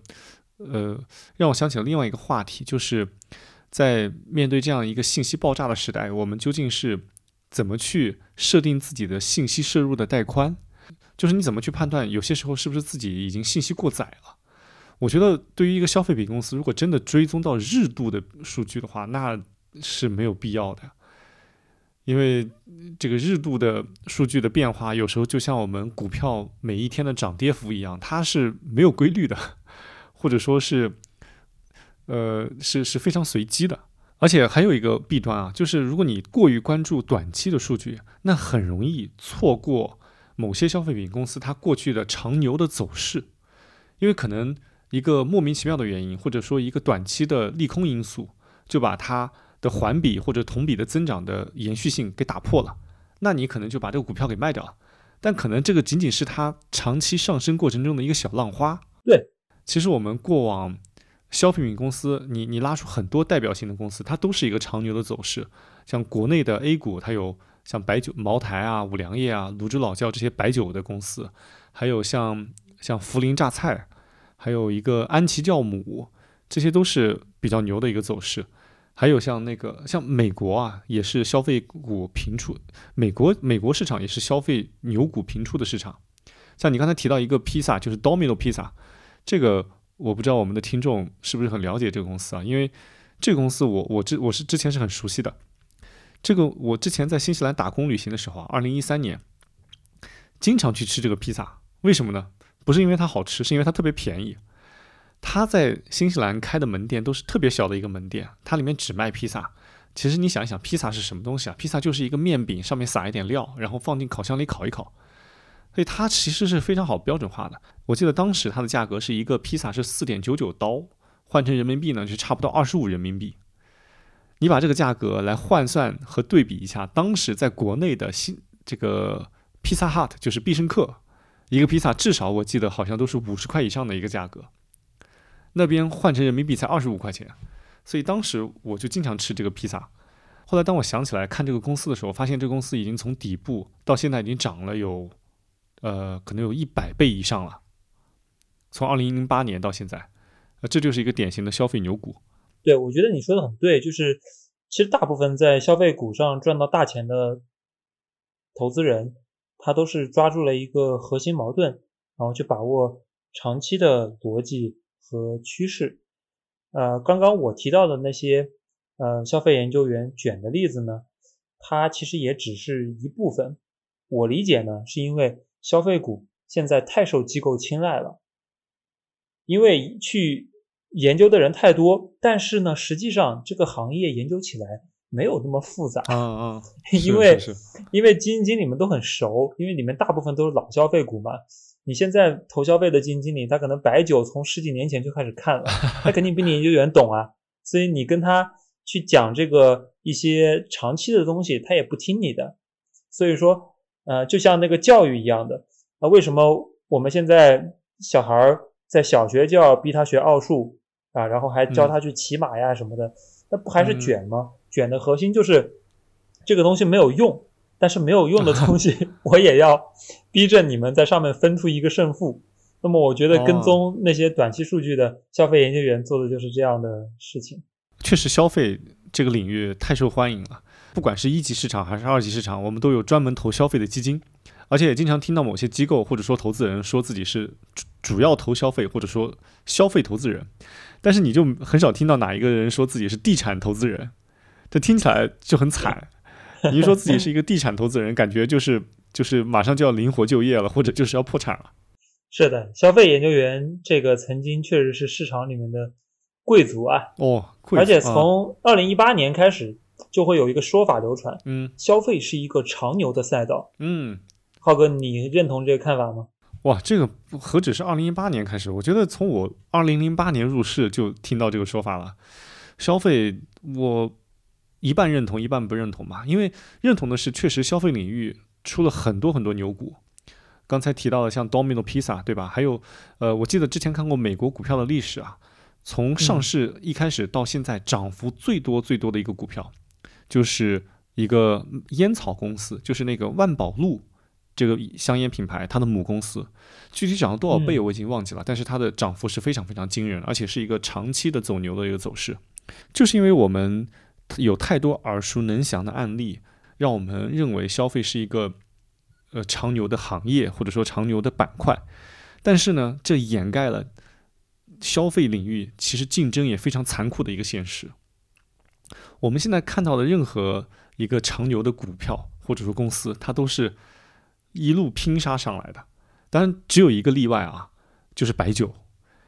呃，让我想起了另外一个话题，就是在面对这样一个信息爆炸的时代，我们究竟是怎么去设定自己的信息摄入的带宽？就是你怎么去判断有些时候是不是自己已经信息过载了？我觉得对于一个消费品公司，如果真的追踪到日度的数据的话，那是没有必要的，因为这个日度的数据的变化，有时候就像我们股票每一天的涨跌幅一样，它是没有规律的，或者说是，呃，是是非常随机的。而且还有一个弊端啊，就是如果你过于关注短期的数据，那很容易错过某些消费品公司它过去的长牛的走势，因为可能一个莫名其妙的原因，或者说一个短期的利空因素，就把它的环比或者同比的增长的延续性给打破了，那你可能就把这个股票给卖掉了。但可能这个仅仅是它长期上升过程中的一个小浪花。对，其实我们过往。消费品公司，你你拉出很多代表性的公司，它都是一个长牛的走势。像国内的 A 股，它有像白酒、茅台啊、五粮液啊、泸州老窖这些白酒的公司，还有像像涪陵榨菜，还有一个安琪酵母，这些都是比较牛的一个走势。还有像那个像美国啊，也是消费股频出，美国美国市场也是消费牛股频出的市场。像你刚才提到一个披萨，就是 Domino 披萨，这个。我不知道我们的听众是不是很了解这个公司啊？因为这个公司我我之我是之前是很熟悉的。这个我之前在新西兰打工旅行的时候啊，二零一三年经常去吃这个披萨。为什么呢？不是因为它好吃，是因为它特别便宜。它在新西兰开的门店都是特别小的一个门店，它里面只卖披萨。其实你想一想，披萨是什么东西啊？披萨就是一个面饼，上面撒一点料，然后放进烤箱里烤一烤。所以它其实是非常好标准化的。我记得当时它的价格是一个披萨是四点九九刀，换成人民币呢就差不多二十五人民币。你把这个价格来换算和对比一下，当时在国内的新这个披萨 hut 就是必胜客，一个披萨至少我记得好像都是五十块以上的一个价格，那边换成人民币才二十五块钱。所以当时我就经常吃这个披萨。后来当我想起来看这个公司的时候，发现这个公司已经从底部到现在已经涨了有。呃，可能有一百倍以上了。从二零零八年到现在，呃，这就是一个典型的消费牛股。对，我觉得你说的很对，就是其实大部分在消费股上赚到大钱的投资人，他都是抓住了一个核心矛盾，然后去把握长期的逻辑和趋势。呃，刚刚我提到的那些呃消费研究员卷的例子呢，它其实也只是一部分。我理解呢，是因为。消费股现在太受机构青睐了，因为去研究的人太多，但是呢，实际上这个行业研究起来没有那么复杂。嗯嗯，因为因为基金经理们都很熟，因为里面大部分都是老消费股嘛。你现在投消费的基金经理，他可能白酒从十几年前就开始看了，他肯定比你研究员懂啊。所以你跟他去讲这个一些长期的东西，他也不听你的。所以说。呃，就像那个教育一样的，那为什么我们现在小孩儿在小学就要逼他学奥数啊，然后还教他去骑马呀什么的？那不还是卷吗？卷的核心就是这个东西没有用，但是没有用的东西 我也要逼着你们在上面分出一个胜负。那么我觉得跟踪那些短期数据的消费研究员做的就是这样的事情。确实，消费这个领域太受欢迎了。不管是一级市场还是二级市场，我们都有专门投消费的基金，而且也经常听到某些机构或者说投资人说自己是主主要投消费或者说消费投资人，但是你就很少听到哪一个人说自己是地产投资人，这听起来就很惨。你说自己是一个地产投资人，感觉就是就是马上就要灵活就业了，或者就是要破产了。是的，消费研究员这个曾经确实是市场里面的贵族啊。哦，而且从二零一八年开始。就会有一个说法流传，嗯，消费是一个长牛的赛道，嗯，浩哥，你认同这个看法吗？哇，这个何止是二零一八年开始，我觉得从我二零零八年入市就听到这个说法了。消费我一半认同，一半不认同吧，因为认同的是确实消费领域出了很多很多牛股，刚才提到的像 Domino Pizza 对吧？还有呃，我记得之前看过美国股票的历史啊，从上市一开始到现在涨幅最多最多的一个股票。就是一个烟草公司，就是那个万宝路这个香烟品牌，它的母公司，具体涨了多少倍我已经忘记了，但是它的涨幅是非常非常惊人，而且是一个长期的走牛的一个走势。就是因为我们有太多耳熟能详的案例，让我们认为消费是一个呃长牛的行业，或者说长牛的板块。但是呢，这掩盖了消费领域其实竞争也非常残酷的一个现实。我们现在看到的任何一个长牛的股票或者说公司，它都是一路拼杀上来的。当然，只有一个例外啊，就是白酒，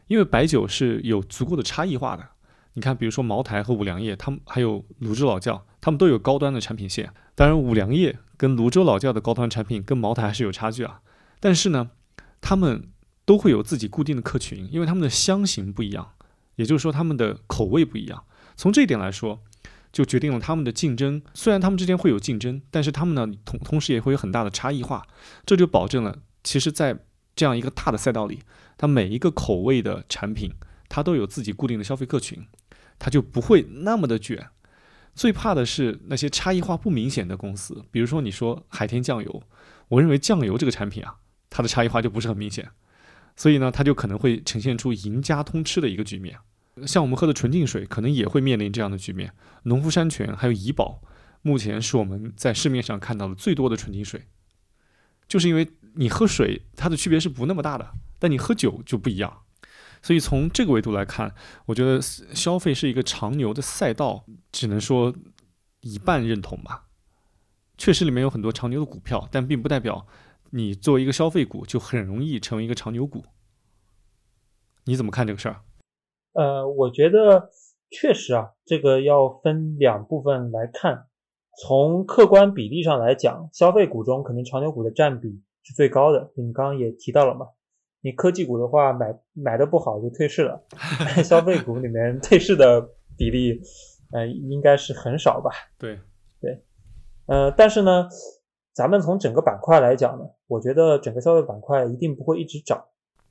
因为白酒是有足够的差异化的。你看，比如说茅台和五粮液，他们还有泸州老窖，他们都有高端的产品线。当然，五粮液跟泸州老窖的高端产品跟茅台还是有差距啊。但是呢，他们都会有自己固定的客群，因为他们的香型不一样，也就是说他们的口味不一样。从这一点来说，就决定了他们的竞争。虽然他们之间会有竞争，但是他们呢同同时也会有很大的差异化。这就保证了，其实，在这样一个大的赛道里，它每一个口味的产品，它都有自己固定的消费客群。它就不会那么的卷。最怕的是那些差异化不明显的公司，比如说你说海天酱油，我认为酱油这个产品啊，它的差异化就不是很明显，所以呢，它就可能会呈现出赢家通吃的一个局面。像我们喝的纯净水，可能也会面临这样的局面。农夫山泉还有怡宝，目前是我们在市面上看到的最多的纯净水，就是因为你喝水它的区别是不那么大的，但你喝酒就不一样。所以从这个维度来看，我觉得消费是一个长牛的赛道，只能说一半认同吧。确实里面有很多长牛的股票，但并不代表你作为一个消费股就很容易成为一个长牛股。你怎么看这个事儿？呃，我觉得确实啊，这个要分两部分来看。从客观比例上来讲，消费股中肯定长牛股的占比是最高的。你刚刚也提到了嘛。你科技股的话，买买的不好就退市了。消费股里面退市的比例，呃，应该是很少吧？对对，呃，但是呢，咱们从整个板块来讲呢，我觉得整个消费板块一定不会一直涨。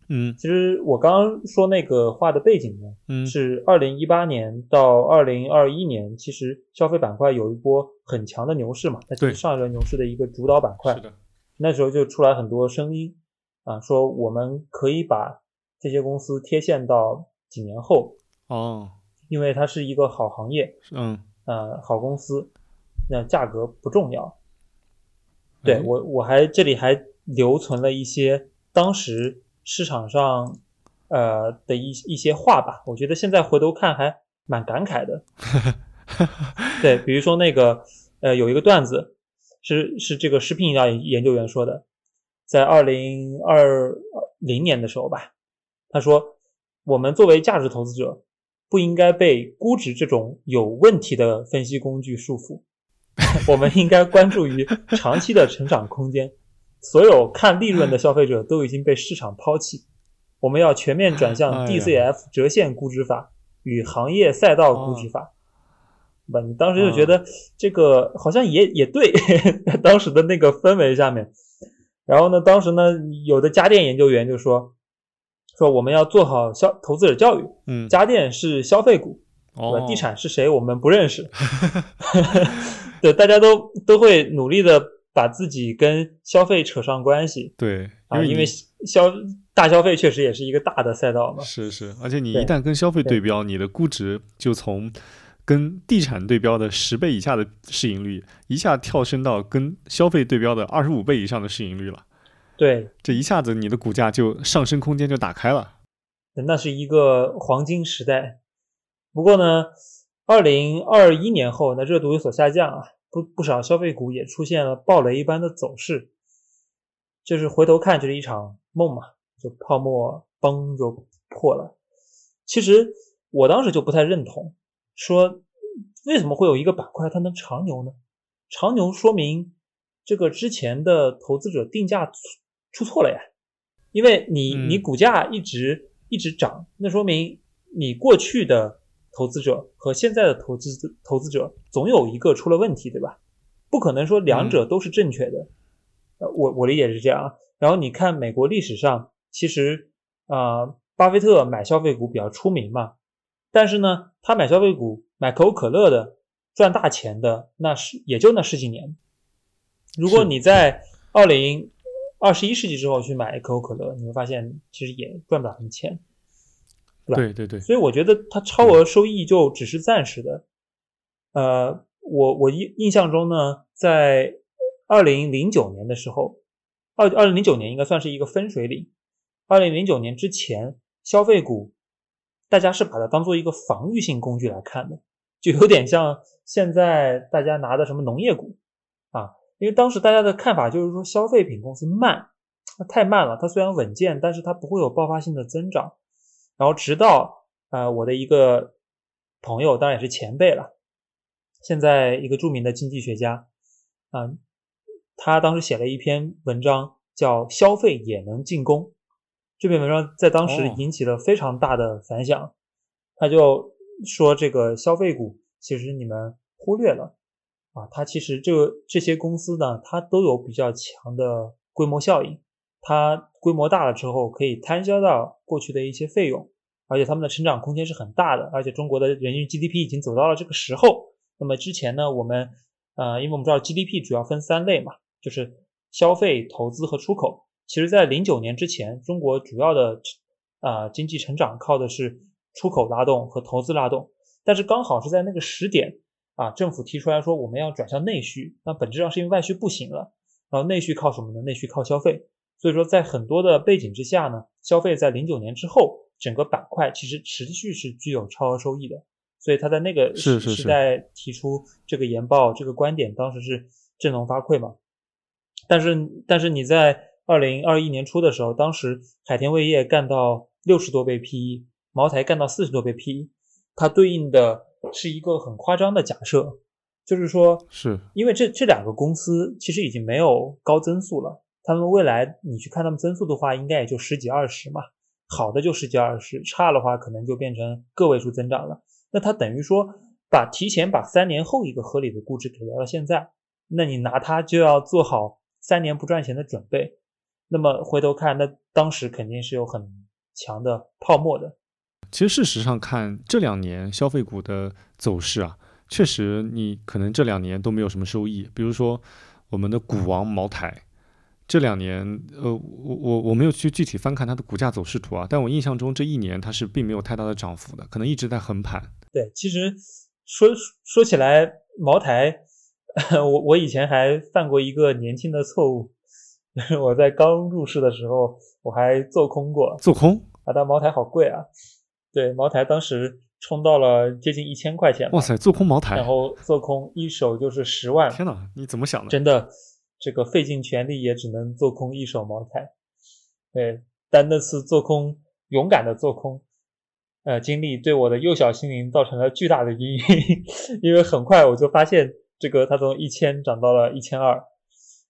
嗯，其实我刚刚说那个话的背景呢，嗯，是二零一八年到二零二一年，其实消费板块有一波很强的牛市嘛，那是上一轮牛市的一个主导板块。是的，那时候就出来很多声音。啊，说我们可以把这些公司贴现到几年后哦，因为它是一个好行业，嗯，呃，好公司，那价格不重要。对我，我还这里还留存了一些当时市场上呃的一一些话吧，我觉得现在回头看还蛮感慨的。对，比如说那个呃，有一个段子是是这个食品饮料研究员说的。在二零二零年的时候吧，他说：“我们作为价值投资者，不应该被估值这种有问题的分析工具束缚，我们应该关注于长期的成长空间。所有看利润的消费者都已经被市场抛弃，我们要全面转向 DCF 折现估值法与行业赛道估值法。”吧，你当时就觉得这个好像也也对，当时的那个氛围下面。然后呢，当时呢，有的家电研究员就说，说我们要做好消投资者教育，嗯，家电是消费股，哦，地产是谁我们不认识，对，大家都都会努力的把自己跟消费扯上关系，对，啊，因为消大消费确实也是一个大的赛道嘛，是是，而且你一旦跟消费对标，你的估值就从。跟地产对标的十倍以下的市盈率，一下跳升到跟消费对标的二十五倍以上的市盈率了。对，这一下子你的股价就上升空间就打开了。那是一个黄金时代。不过呢，二零二一年后，那热度有所下降啊，不不少消费股也出现了暴雷一般的走势。就是回头看，就是一场梦嘛，就泡沫崩就破了。其实我当时就不太认同。说为什么会有一个板块它能长牛呢？长牛说明这个之前的投资者定价出错了呀，因为你你股价一直一直涨，那说明你过去的投资者和现在的投资投资者总有一个出了问题，对吧？不可能说两者都是正确的。呃，我我理解是这样啊。然后你看美国历史上，其实啊，巴菲特买消费股比较出名嘛。但是呢，他买消费股，买可口可乐的赚大钱的，那是也就那十几年。如果你在二零二十一世纪之后去买可口可乐，你会发现其实也赚不了什么钱，对吧？对对对。所以我觉得它超额收益就只是暂时的。呃，我我印印象中呢，在二零零九年的时候，二二零零九年应该算是一个分水岭。二零零九年之前，消费股。大家是把它当做一个防御性工具来看的，就有点像现在大家拿的什么农业股啊，因为当时大家的看法就是说消费品公司慢，它太慢了，它虽然稳健，但是它不会有爆发性的增长。然后直到呃，我的一个朋友，当然也是前辈了，现在一个著名的经济学家啊，他当时写了一篇文章，叫《消费也能进攻》。这篇文章在当时引起了非常大的反响。他就说，这个消费股其实你们忽略了啊，它其实这个这些公司呢，它都有比较强的规模效应。它规模大了之后，可以摊销到过去的一些费用，而且他们的成长空间是很大的。而且中国的人均 GDP 已经走到了这个时候。那么之前呢，我们呃，因为我们知道 GDP 主要分三类嘛，就是消费、投资和出口。其实，在零九年之前，中国主要的啊经济成长靠的是出口拉动和投资拉动。但是刚好是在那个时点啊，政府提出来说我们要转向内需，那本质上是因为外需不行了，然后内需靠什么呢？内需靠消费。所以说，在很多的背景之下呢，消费在零九年之后，整个板块其实持续是具有超额收益的。所以他在那个时时代提出这个研报这个观点，当时是振聋发聩嘛。但是，但是你在二零二一年初的时候，当时海天味业干到六十多倍 PE，茅台干到四十多倍 PE，它对应的是一个很夸张的假设，就是说，是因为这这两个公司其实已经没有高增速了。他们未来你去看他们增速的话，应该也就十几二十嘛，好的就十几二十，差的话可能就变成个位数增长了。那它等于说把提前把三年后一个合理的估值给到了现在，那你拿它就要做好三年不赚钱的准备。那么回头看，那当时肯定是有很强的泡沫的。其实事实上看这两年消费股的走势啊，确实你可能这两年都没有什么收益。比如说我们的股王茅台。这两年，呃，我我我没有去具体翻看它的股价走势图啊，但我印象中这一年它是并没有太大的涨幅的，可能一直在横盘。对，其实说说起来，茅台，我我以前还犯过一个年轻的错误，就是我在刚入市的时候，我还做空过。做空？啊，但茅台好贵啊。对，茅台当时冲到了接近一千块钱。哇塞，做空茅台，然后做空一手就是十万。天哪，你怎么想的？真的。这个费尽全力也只能做空一手茅台，对，但那次做空勇敢的做空，呃，经历对我的幼小心灵造成了巨大的阴影，因为很快我就发现这个它从一千涨到了一千二，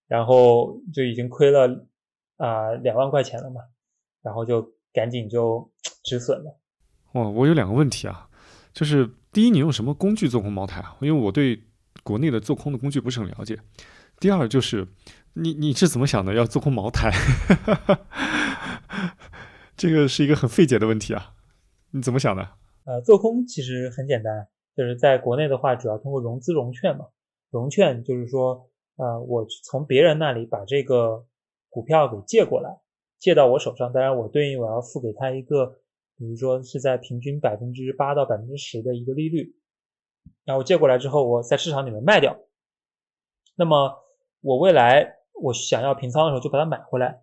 然后就已经亏了啊两万块钱了嘛，然后就赶紧就 止损了。哇，我有两个问题啊，就是第一，你用什么工具做空茅台啊？因为我对国内的做空的工具不是很了解。第二就是你你是怎么想的？要做空茅台，这个是一个很费解的问题啊！你怎么想的？呃，做空其实很简单，就是在国内的话，主要通过融资融券嘛。融券就是说，呃，我从别人那里把这个股票给借过来，借到我手上，当然我对应我要付给他一个，比如说是在平均百分之八到百分之十的一个利率，然后借过来之后，我在市场里面卖掉，那么。我未来我想要平仓的时候就把它买回来，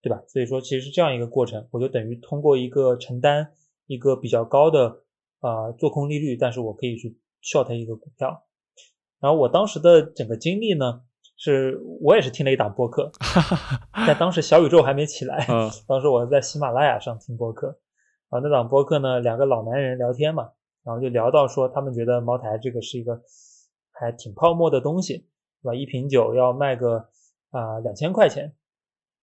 对吧？所以说其实是这样一个过程，我就等于通过一个承担一个比较高的啊做空利率，但是我可以去 short 一个股票。然后我当时的整个经历呢，是我也是听了一档播客，在当时小宇宙还没起来，当时我在喜马拉雅上听播客，啊那档播客呢两个老男人聊天嘛，然后就聊到说他们觉得茅台这个是一个还挺泡沫的东西。对吧？一瓶酒要卖个啊两千块钱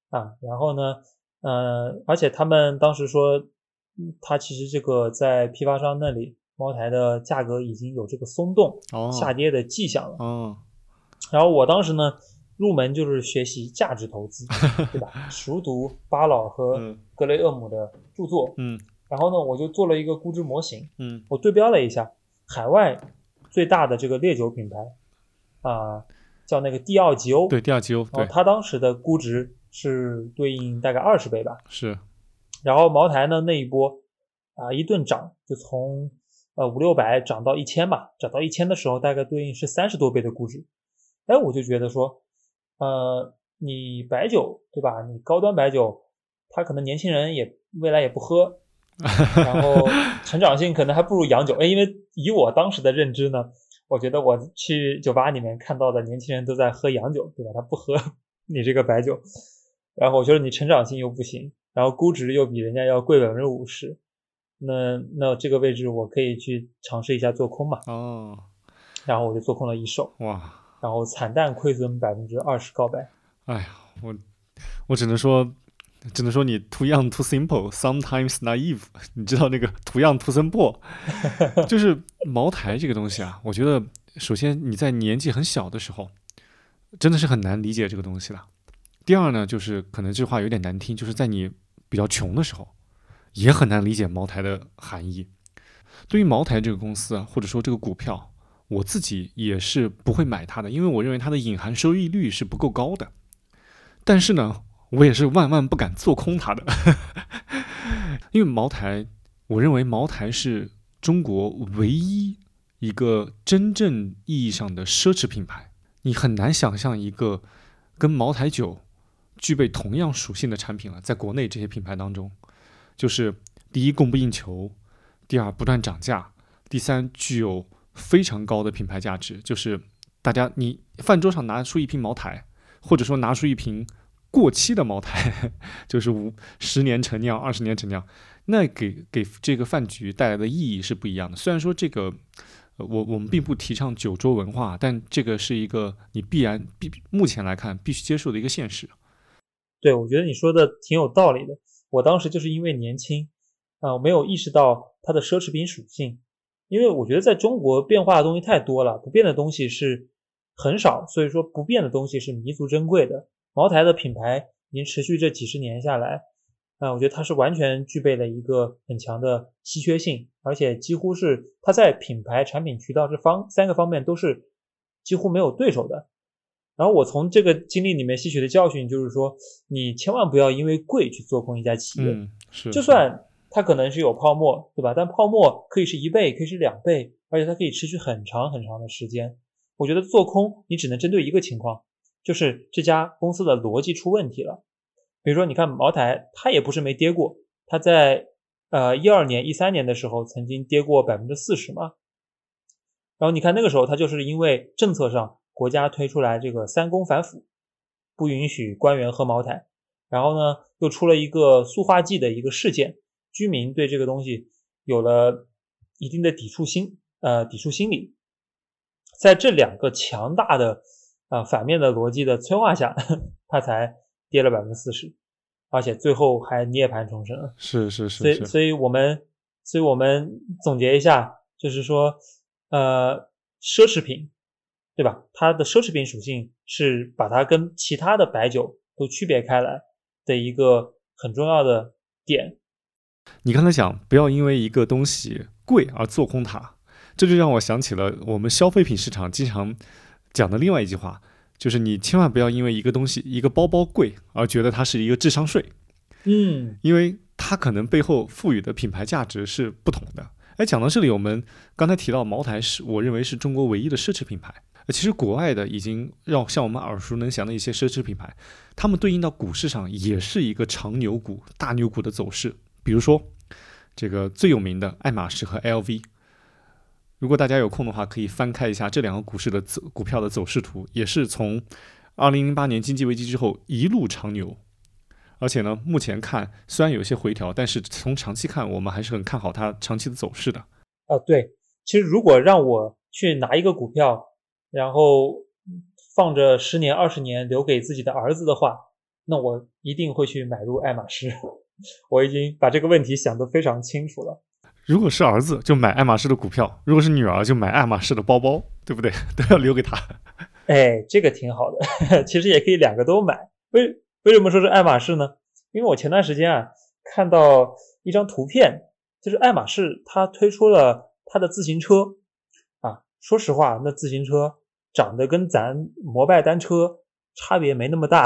啊，然后呢，呃，而且他们当时说，他其实这个在批发商那里，茅台的价格已经有这个松动下跌的迹象了。哦。然后我当时呢，入门就是学习价值投资，对吧？熟读巴老和格雷厄姆的著作。嗯。然后呢，我就做了一个估值模型。嗯。我对标了一下海外最大的这个烈酒品牌啊。叫那个蒂奥吉欧，对蒂奥吉欧，对，它当时的估值是对应大概二十倍吧，是。然后茅台呢那一波啊一顿涨，就从呃五六百涨到一千吧，涨到一千的时候大概对应是三十多倍的估值。哎，我就觉得说，呃，你白酒对吧？你高端白酒，它可能年轻人也未来也不喝，然后成长性可能还不如洋酒。哎，因为以我当时的认知呢，我觉得我去酒吧里面看到的年轻人都在喝洋酒，对吧？他不喝 你这个白酒。然后我觉得你成长性又不行，然后估值又比人家要贵百分之五十，那那这个位置我可以去尝试一下做空嘛？哦，然后我就做空了一手，哇，然后惨淡亏损百分之二十告白。哎呀，我我只能说，只能说你 too young too simple，sometimes naive。你知道那个 too young too simple，就是茅台这个东西啊。我觉得首先你在年纪很小的时候，真的是很难理解这个东西了。第二呢，就是可能这话有点难听，就是在你比较穷的时候，也很难理解茅台的含义。对于茅台这个公司啊，或者说这个股票，我自己也是不会买它的，因为我认为它的隐含收益率是不够高的。但是呢，我也是万万不敢做空它的，因为茅台，我认为茅台是中国唯一一个真正意义上的奢侈品牌。你很难想象一个跟茅台酒。具备同样属性的产品了，在国内这些品牌当中，就是第一供不应求，第二不断涨价，第三具有非常高的品牌价值。就是大家你饭桌上拿出一瓶茅台，或者说拿出一瓶过期的茅台，就是五十年陈酿、二十年陈酿，那给给这个饭局带来的意义是不一样的。虽然说这个，我我们并不提倡酒桌文化，但这个是一个你必然必目前来看必须接受的一个现实。对，我觉得你说的挺有道理的。我当时就是因为年轻，啊，没有意识到它的奢侈品属性。因为我觉得在中国变化的东西太多了，不变的东西是很少，所以说不变的东西是弥足珍贵的。茅台的品牌已经持续这几十年下来，啊，我觉得它是完全具备了一个很强的稀缺性，而且几乎是它在品牌、产品、渠道这方三个方面都是几乎没有对手的。然后我从这个经历里面吸取的教训就是说，你千万不要因为贵去做空一家企业。嗯，是。就算它可能是有泡沫，对吧？但泡沫可以是一倍，可以是两倍，而且它可以持续很长很长的时间。我觉得做空你只能针对一个情况，就是这家公司的逻辑出问题了。比如说，你看茅台，它也不是没跌过，它在呃一二年、一三年的时候曾经跌过百分之四十嘛。然后你看那个时候，它就是因为政策上。国家推出来这个三公反腐，不允许官员喝茅台，然后呢，又出了一个塑化剂的一个事件，居民对这个东西有了一定的抵触心，呃，抵触心理，在这两个强大的啊反面的逻辑的催化下，它才跌了百分之四十，而且最后还涅槃重生了。是是是。所以，所以我们，所以我们总结一下，就是说，呃，奢侈品。对吧？它的奢侈品属性是把它跟其他的白酒都区别开来的一个很重要的点。你刚才讲不要因为一个东西贵而做空它，这就让我想起了我们消费品市场经常讲的另外一句话，就是你千万不要因为一个东西一个包包贵而觉得它是一个智商税。嗯，因为它可能背后赋予的品牌价值是不同的。哎，讲到这里，我们刚才提到茅台是我认为是中国唯一的奢侈品牌。其实国外的已经让像我们耳熟能详的一些奢侈品牌，他们对应到股市上也是一个长牛股、大牛股的走势。比如说，这个最有名的爱马仕和 LV。如果大家有空的话，可以翻开一下这两个股市的走股票的走势图，也是从二零零八年经济危机之后一路长牛。而且呢，目前看虽然有些回调，但是从长期看，我们还是很看好它长期的走势的。啊，对，其实如果让我去拿一个股票，然后放着十年二十年留给自己的儿子的话，那我一定会去买入爱马仕。我已经把这个问题想得非常清楚了。如果是儿子，就买爱马仕的股票；如果是女儿，就买爱马仕的包包，对不对？都要留给他。哎，这个挺好的。其实也可以两个都买。为为什么说是爱马仕呢？因为我前段时间啊看到一张图片，就是爱马仕它推出了它的自行车啊。说实话，那自行车长得跟咱摩拜单车差别没那么大，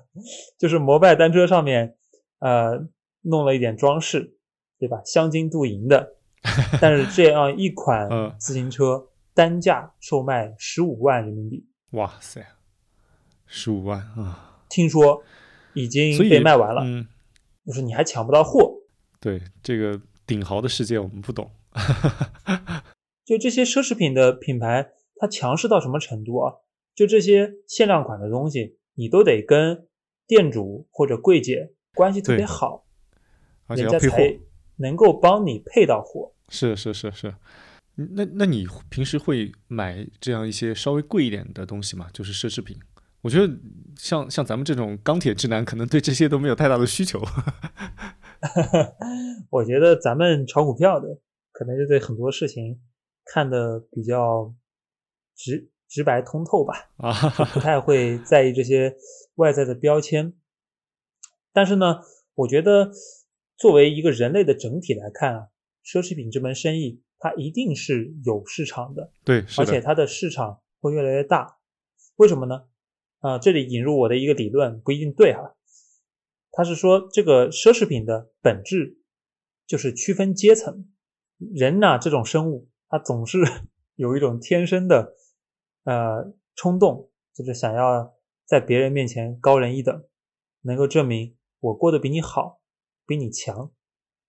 就是摩拜单车上面呃弄了一点装饰，对吧？镶金镀银的，但是这样一款自行车单价售卖十五万人民币。哇塞，十五万啊！听说已经被卖完了，就是你还抢不到货。对这个顶豪的世界我们不懂。就这些奢侈品的品牌，它强势到什么程度啊？就这些限量款的东西，你都得跟店主或者柜姐关系特别好，而且人家要配货。才能够帮你配到货。是是是是，嗯那那你平时会买这样一些稍微贵一点的东西吗？就是奢侈品。我觉得像像咱们这种钢铁直男，可能对这些都没有太大的需求。我觉得咱们炒股票的，可能就对很多事情看的比较直直白通透吧。啊，不太会在意这些外在的标签。但是呢，我觉得作为一个人类的整体来看啊，奢侈品这门生意它一定是有市场的，对，而且它的市场会越来越大。为什么呢？啊、这里引入我的一个理论，不一定对哈。他是说，这个奢侈品的本质就是区分阶层。人呐、这种生物，他总是 有一种天生的呃冲动，就是想要在别人面前高人一等，能够证明我过得比你好，比你强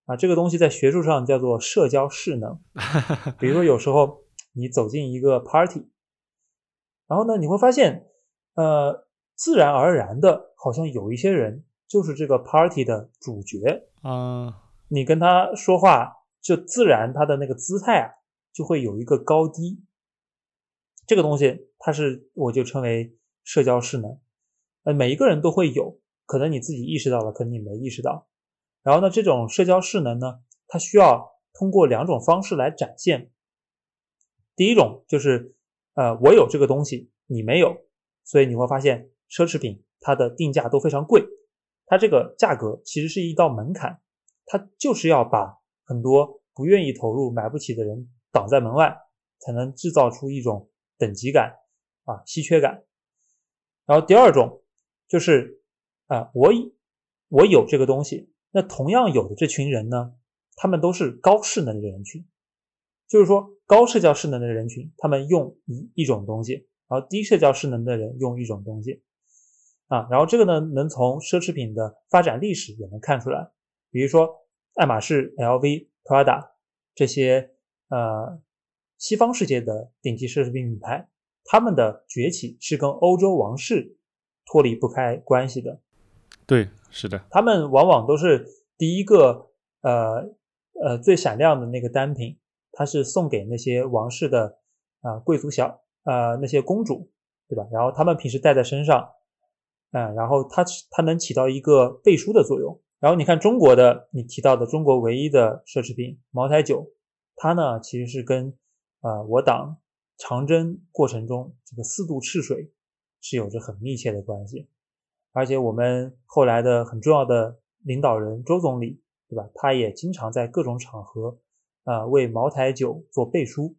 啊。这个东西在学术上叫做社交势能。比如说，有时候你走进一个 party，然后呢，你会发现，呃，自然而然的，好像有一些人就是这个 party 的主角，啊，你跟他说话，就自然他的那个姿态啊，就会有一个高低。这个东西，它是我就称为社交势能，呃，每一个人都会有，可能你自己意识到了，可能你没意识到。然后呢，这种社交势能呢，它需要通过两种方式来展现。第一种就是，呃，我有这个东西，你没有，所以你会发现奢侈品它的定价都非常贵，它这个价格其实是一道门槛，它就是要把很多不愿意投入、买不起的人挡在门外，才能制造出一种等级感啊、稀缺感。然后第二种就是啊、我我有这个东西，那同样有的这群人呢，他们都是高势能的人群，就是说高社交势能的人群，他们用一一种东西，然后低社交势能的人用一种东西。啊，然后这个呢，能从奢侈品的发展历史也能看出来，比如说爱马仕、LV、Prada 这些呃西方世界的顶级奢侈品品牌，他们的崛起是跟欧洲王室脱离不开关系的。对，是的，他们往往都是第一个呃呃最闪亮的那个单品，它是送给那些王室的啊、贵族小呃那些公主，对吧？然后他们平时带在身上，嗯、然后它它能起到一个背书的作用。然后你看中国的，你提到的中国唯一的奢侈品茅台酒，它呢其实是跟呃我党长征过程中这个四渡赤水是有着很密切的关系。而且我们后来的很重要的领导人周总理，对吧？他也经常在各种场合啊、为茅台酒做背书，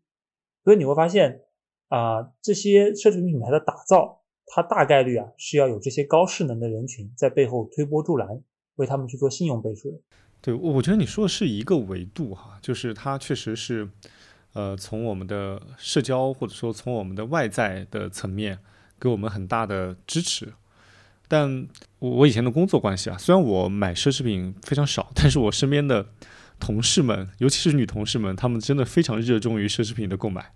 所以你会发现啊、这些奢侈品品牌的打造，它大概率啊是要有这些高势能的人群在背后推波助澜，为他们去做信用背书的。对，我我觉得你说的是一个维度哈，就是它确实是，呃，从我们的社交或者说从我们的外在的层面给我们很大的支持。但我以前的工作关系啊，虽然我买奢侈品非常少，但是我身边的同事们，尤其是女同事们，她们真的非常热衷于奢侈品的购买。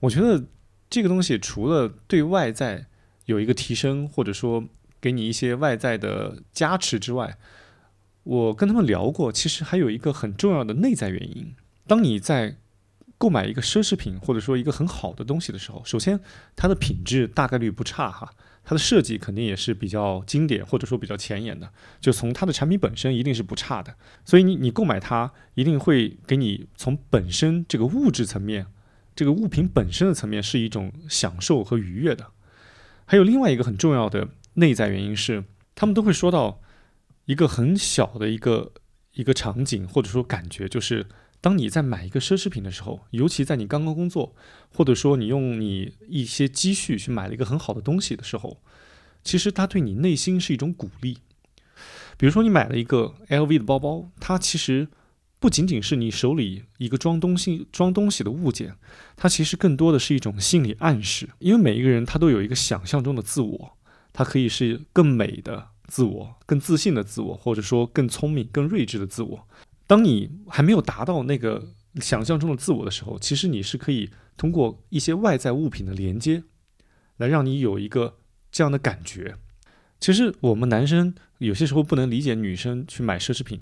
我觉得这个东西除了对外在有一个提升，或者说给你一些外在的加持之外，我跟他们聊过，其实还有一个很重要的内在原因。当你在购买一个奢侈品或者说一个很好的东西的时候，首先它的品质大概率不差哈，它的设计肯定也是比较经典或者说比较前沿的，就从它的产品本身一定是不差的。所以你你购买它一定会给你从本身这个物质层面，这个物品本身的层面是一种享受和愉悦的。还有另外一个很重要的内在原因是，他们都会说到一个很小的一个一个场景或者说感觉，就是当你在买一个奢侈品的时候，尤其在你刚刚工作，或者说你用你一些积蓄去买了一个很好的东西的时候，其实它对你内心是一种鼓励。比如说你买了一个 LV 的包包，它其实不仅仅是你手里一个装东西装东西的物件，它其实更多的是一种心理暗示。因为每一个人他都有一个想象中的自我，它可以是更美的自我、更自信的自我，或者说更聪明、更睿智的自我。当你还没有达到那个想象中的自我的时候，其实你是可以通过一些外在物品的连接，来让你有一个这样的感觉。其实我们男生有些时候不能理解女生去买奢侈品，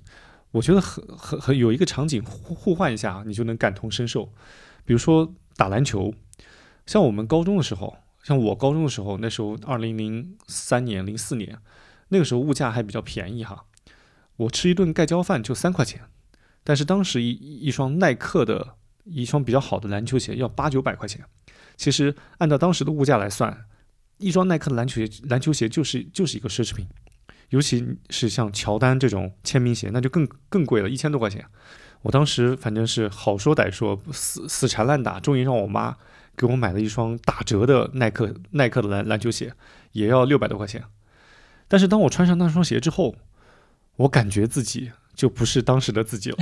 我觉得很很很有一个场景互互换一下，你就能感同身受。比如说打篮球，像我们高中的时候，像我高中的时候，那时候二零零三年、零四年，那个时候物价还比较便宜哈。我吃一顿盖浇饭就三块钱，但是当时一一双耐克的一双比较好的篮球鞋要八九百块钱。其实按照当时的物价来算，一双耐克的篮球鞋篮球鞋就是就是一个奢侈品，尤其是像乔丹这种签名鞋，那就更更贵了，一千多块钱。我当时反正是好说歹说，死死缠烂打，终于让我妈给我买了一双打折的耐克耐克的篮篮球鞋，也要六百多块钱。但是当我穿上那双鞋之后，我感觉自己就不是当时的自己了。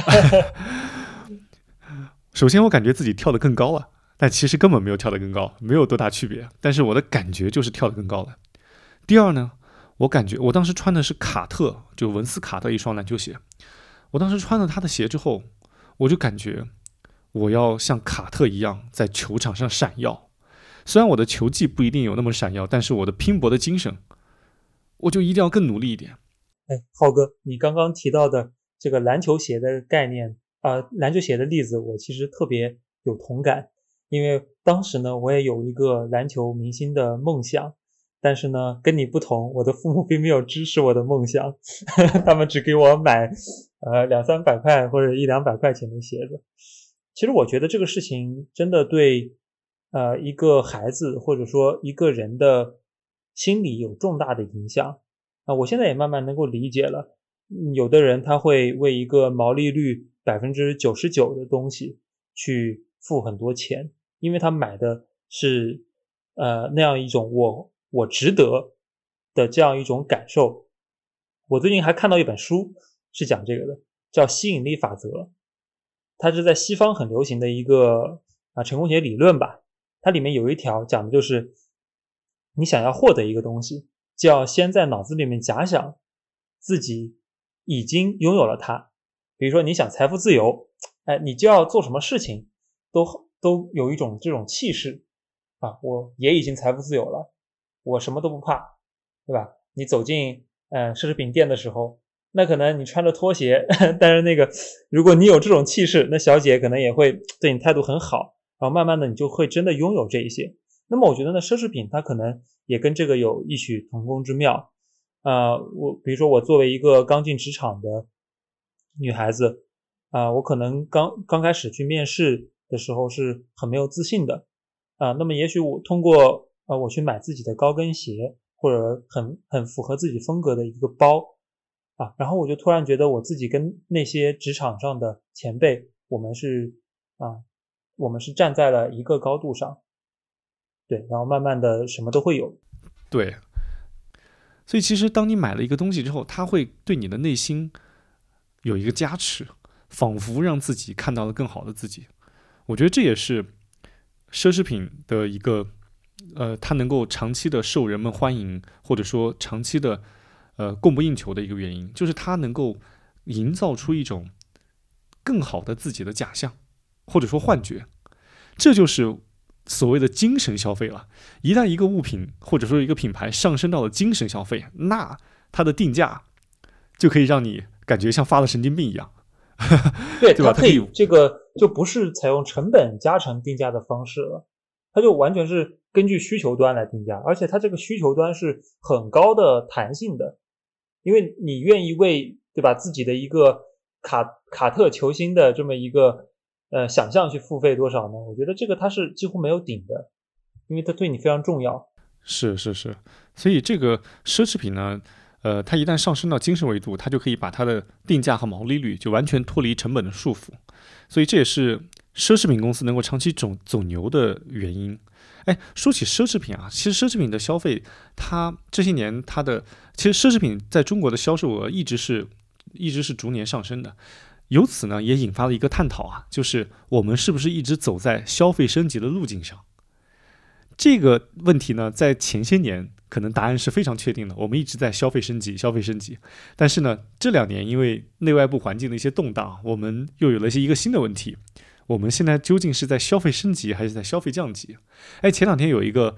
首先，我感觉自己跳得更高了，但其实根本没有跳得更高，没有多大区别。但是我的感觉就是跳得更高了。第二呢，我感觉我当时穿的是卡特，就文斯卡特一双篮球鞋。我当时穿了他的鞋之后，我就感觉我要像卡特一样在球场上闪耀。虽然我的球技不一定有那么闪耀，但是我的拼搏的精神，我就一定要更努力一点。哎，浩哥，你刚刚提到的这个篮球鞋的概念啊，篮球鞋的例子，我其实特别有同感，因为当时呢，我也有一个篮球明星的梦想，但是呢，跟你不同，我的父母并没有支持我的梦想，他们只给我买呃两三百块或者一两百块钱的鞋子。其实我觉得这个事情真的对呃一个孩子或者说一个人的心理有重大的影响。啊，我现在也慢慢能够理解了，有的人他会为一个毛利率百分之九十九的东西去付很多钱，因为他买的是呃那样一种我我值得的这样一种感受。我最近还看到一本书是讲这个的，叫吸引力法则，它是在西方很流行的一个啊成功学理论吧。它里面有一条讲的就是你想要获得一个东西。就要先在脑子里面假想自己已经拥有了它，比如说你想财富自由，哎，你就要做什么事情都都有一种这种气势啊，我也已经财富自由了，我什么都不怕，对吧？你走进嗯奢侈品店的时候，那可能你穿着拖鞋，但是那个如果你有这种气势，那小姐可能也会 对你态度很好，然后慢慢的你就会真的拥有这一些。那么我觉得呢，奢侈品它可能。也跟这个有异曲同工之妙，啊，我比如说我作为一个刚进职场的女孩子，啊，我可能刚刚开始去面试的时候是很没有自信的，啊，那么也许我通过啊我去买自己的高跟鞋，或者很很符合自己风格的一个包，啊，然后我就突然觉得我自己跟那些职场上的前辈，我们是啊，我们是站在了一个高度上。对，然后慢慢的什么都会有。对，所以其实当你买了一个东西之后，它会对你的内心有一个加持，仿佛让自己看到了更好的自己。我觉得这也是奢侈品的一个，呃，它能够长期的受人们欢迎，或者说长期的呃供不应求的一个原因，就是它能够营造出一种更好的自己的假象，或者说幻觉。这就是。所谓的精神消费了，一旦一个物品或者说一个品牌上升到了精神消费，那它的定价就可以让你感觉像发了神经病一样，对，对吧？它可以这个就不是采用成本加成定价的方式了，它就完全是根据需求端来定价，而且它这个需求端是很高的弹性的，因为你愿意为对吧自己的一个卡卡特球星的这么一个。呃，想象去付费多少呢？我觉得这个它是几乎没有顶的，因为它对你非常重要。是是是，所以这个奢侈品呢，呃，它一旦上升到精神维度，它就可以把它的定价和毛利率就完全脱离成本的束缚。所以这也是奢侈品公司能够长期走走牛的原因。哎，说起奢侈品啊，其实奢侈品的消费，它这些年它的其实奢侈品在中国的销售额一直是一直是逐年上升的。由此呢，也引发了一个探讨啊，就是我们是不是一直走在消费升级的路径上？这个问题呢，在前些年可能答案是非常确定的，我们一直在消费升级，消费升级。但是呢，这两年因为内外部环境的一些动荡，我们又有了一些一个新的问题。我们现在究竟是在消费升级还是在消费降级？哎，前两天有一个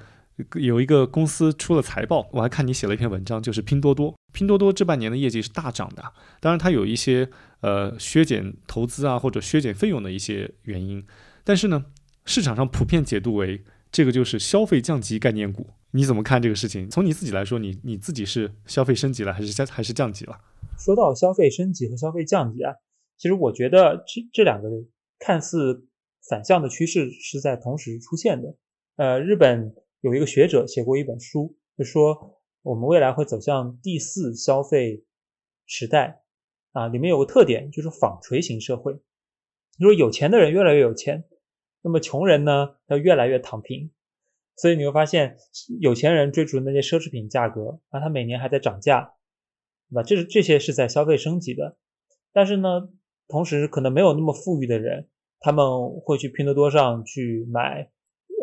有一个公司出了财报，我还看你写了一篇文章，就是拼多多。拼多多这半年的业绩是大涨的，当然它有一些呃削减投资啊或者削减费用的一些原因，但是呢，市场上普遍解读为这个就是消费降级概念股。你怎么看这个事情？从你自己来说，你你自己是消费升级了还是降还是降级了？说到消费升级和消费降级啊，其实我觉得这这两个看似反向的趋势是在同时出现的。呃，日本有一个学者写过一本书，就说我们未来会走向第四消费时代啊，里面有个特点就是纺锤型社会，就说有钱的人越来越有钱，那么穷人呢要越来越躺平。所以你会发现，有钱人追逐那些奢侈品价格，啊，他每年还在涨价，对吧？这是这些是在消费升级的，但是呢。同时，可能没有那么富裕的人，他们会去拼多多上去买，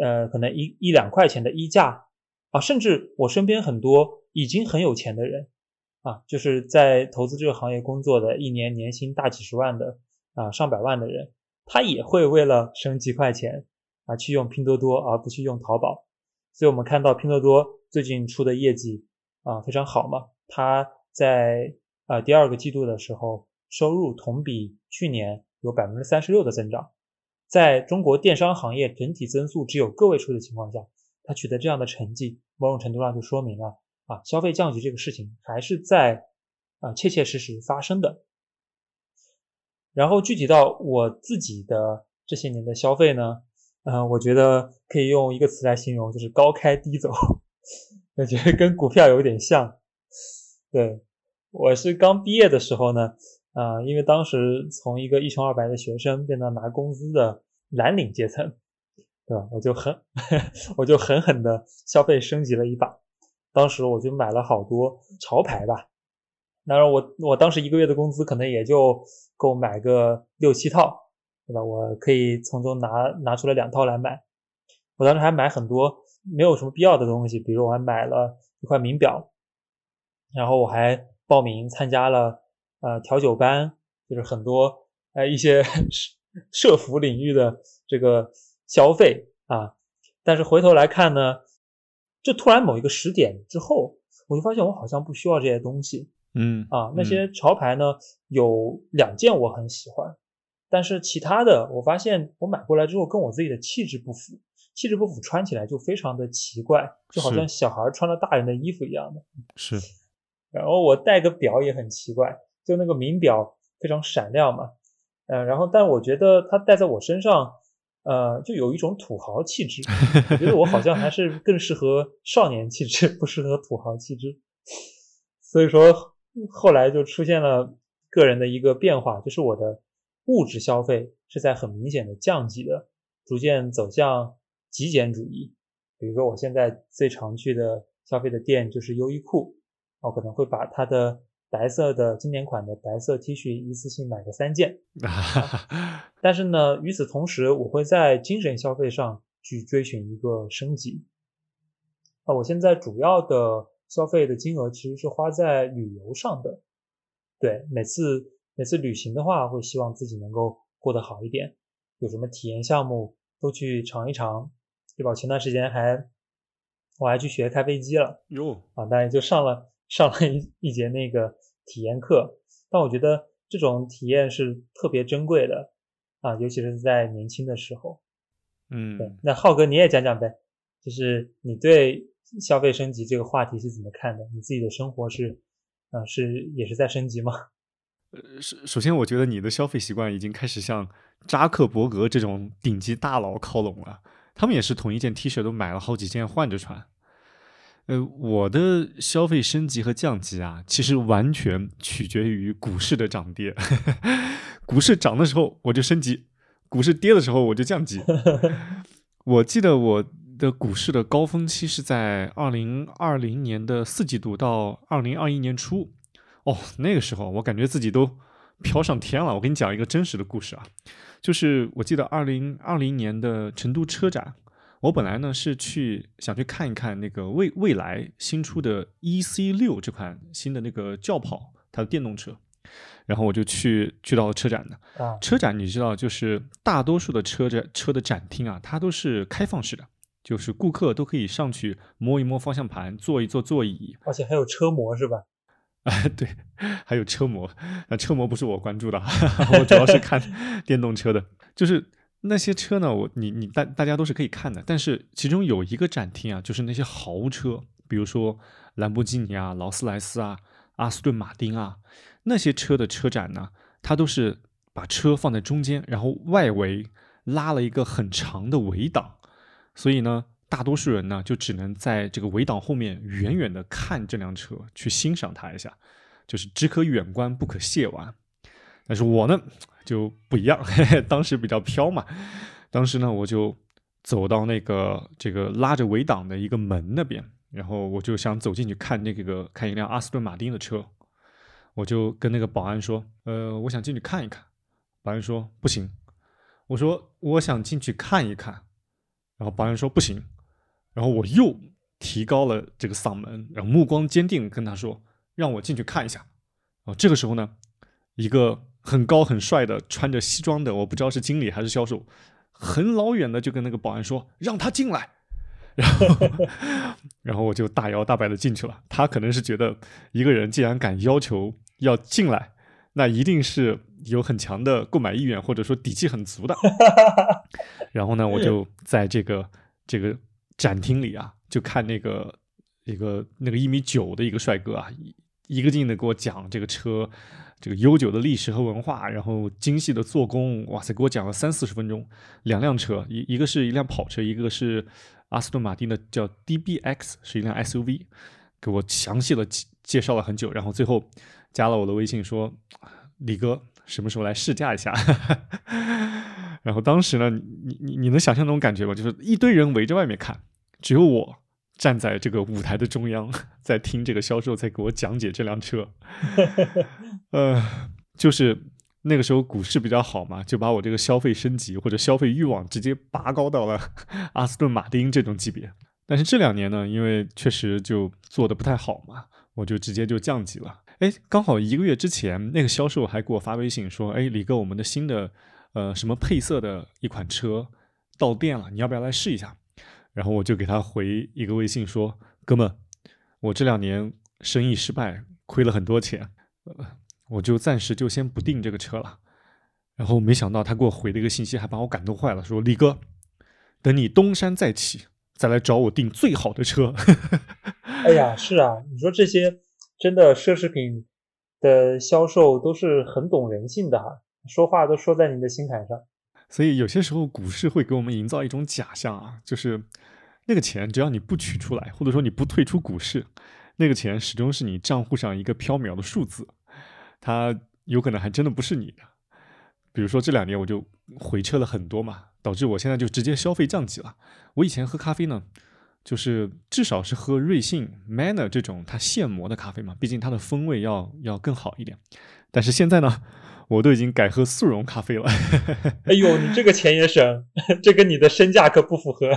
呃，可能一一两块钱的衣架啊，甚至我身边很多已经很有钱的人啊，就是在投资这个行业工作的，一年年薪大几十万的啊，上百万的人，他也会为了省几块钱啊，去用拼多多而不去用淘宝。所以我们看到拼多多最近出的业绩啊非常好嘛，它在啊第二个季度的时候。收入同比去年有百分之三十六的增长，在中国电商行业整体增速只有个位数的情况下，它取得这样的成绩，某种程度上就说明了啊，消费降级这个事情还是在啊切切实实发生的。然后具体到我自己的这些年的消费呢，嗯，我觉得可以用一个词来形容，就是高开低走，感觉得跟股票有点像。对我是刚毕业的时候呢。啊，因为当时从一个一穷二白的学生变到拿工资的蓝领阶层，对吧？我就狠，我就狠狠的消费升级了一把。当时我就买了好多潮牌吧，当然我我当时一个月的工资可能也就够买个六七套，对吧？我可以从中拿拿出来两套来买。我当时还买很多没有什么必要的东西，比如我还买了一块名表，然后我还报名参加了。呃，调酒班就是很多呃一些 社服领域的这个消费啊，但是回头来看呢，就突然某一个时点之后，我就发现我好像不需要这些东西，嗯啊，那些潮牌呢有两件我很喜欢，但是其他的我发现我买过来之后跟我自己的气质不符，气质不符穿起来就非常的奇怪，就好像小孩穿了大人的衣服一样的，是，然后我戴个表也很奇怪。就那个名表非常闪亮嘛，呃，然后但我觉得它戴在我身上，呃，就有一种土豪气质。我觉得我好像还是更适合少年气质，不适合土豪气质。所以说后来就出现了个人的一个变化，就是我的物质消费是在很明显的降级的，逐渐走向极简主义。比如说我现在最常去的消费的店就是优衣库，我可能会把它的。白色的经典款的白色 T 恤，一次性买个三件。但是呢，与此同时，我会在精神消费上去追寻一个升级。啊，我现在主要的消费的金额其实是花在旅游上的。对，每次每次旅行的话，会希望自己能够过得好一点，有什么体验项目都去尝一尝，对吧？前段时间还我还去学开飞机了。哟，啊，当然就上了。上了一 一节那个体验课，但我觉得这种体验是特别珍贵的啊，尤其是在年轻的时候。嗯，对。那浩哥你也讲讲呗，就是你对消费升级这个话题是怎么看的？你自己的生活是，啊，是也是在升级吗？呃，首首先我觉得你的消费习惯已经开始向扎克伯格这种顶级大佬靠拢了，他们也是同一件 T 恤都买了好几件换着穿。呃，我的消费升级和降级啊，其实完全取决于股市的涨跌。股市涨的时候我就升级，股市跌的时候我就降级。我记得我的股市的高峰期是在二零二零年的四季度到二零二一年初。哦，那个时候我感觉自己都飘上天了。我给你讲一个真实的故事啊，就是我记得二零二零年的成都车展。我本来呢是去想去看一看那个未未来新出的 E C 六这款新的那个轿跑，它的电动车，然后我就去去到了车展的。啊，车展你知道，就是大多数的车展车的展厅啊，它都是开放式的，就是顾客都可以上去摸一摸方向盘，坐一坐座椅。而且还有车模是吧？啊，对，还有车模，那车模不是我关注的，我主要是看电动车的，就是那些车呢，我你你大大家都是可以看的，但是其中有一个展厅啊，就是那些豪车，比如说兰博基尼啊、劳斯莱斯啊、阿斯顿马丁啊那些车的车展呢，它都是把车放在中间，然后外围拉了一个很长的围挡，所以呢。大多数人呢，就只能在这个围挡后面远远的看这辆车，去欣赏它一下，就是只可远观，不可亵玩。但是我呢就不一样，嘿嘿，当时比较飘嘛，当时呢我就走到那个这个拉着围挡的一个门那边，然后我就想走进去看那个看一辆阿斯顿马丁的车，我就跟那个保安说，呃，我想进去看一看。保安说不行，我说我想进去看一看，然后保安说不行。然后我又提高了这个嗓门，然后目光坚定跟他说：“让我进去看一下。”哦，这个时候呢，一个很高很帅的穿着西装的，我不知道是经理还是销售，很老远的就跟那个保安说：“让他进来。”然后，然后我就大摇大摆的进去了。他可能是觉得一个人既然敢要求要进来，那一定是有很强的购买意愿，或者说底气很足的。然后呢，我就在这个这个。展厅里啊，就看那个一个那个一米九的一个帅哥啊，一一个劲的给我讲这个车这个悠久的历史和文化，然后精细的做工，哇塞，给我讲了三四十分钟。两辆车，一一个是一辆跑车，一个是阿斯顿马丁的叫 DBX，是一辆 SUV，给我详细的介绍了很久，然后最后加了我的微信说，李哥什么时候来试驾一下？然后当时呢，你你你能想象那种感觉吗？就是一堆人围着外面看，只有我站在这个舞台的中央，在听这个销售在给我讲解这辆车。呃，就是那个时候股市比较好嘛，就把我这个消费升级或者消费欲望直接拔高到了 阿斯顿马丁这种级别。但是这两年呢，因为确实就做的不太好嘛，我就直接就降级了。哎，刚好一个月之前，那个销售还给我发微信说：“哎，李哥，我们的新的。”呃，什么配色的一款车到店了？你要不要来试一下？然后我就给他回一个微信说：“哥们，我这两年生意失败，亏了很多钱，我就暂时就先不订这个车了。”然后没想到他给我回了一个信息，还把我感动坏了，说：“李哥，等你东山再起，再来找我订最好的车。”哎呀，是啊，你说这些真的奢侈品的销售都是很懂人性的哈。说话都说在你的心坎上，所以有些时候股市会给我们营造一种假象啊，就是那个钱只要你不取出来，或者说你不退出股市，那个钱始终是你账户上一个缥缈的数字，它有可能还真的不是你的。比如说这两年我就回撤了很多嘛，导致我现在就直接消费降级了。我以前喝咖啡呢，就是至少是喝瑞幸、Manner 这种它现磨的咖啡嘛，毕竟它的风味要要更好一点。但是现在呢？我都已经改喝速溶咖啡了。哎呦，你这个钱也省，这跟你的身价可不符合。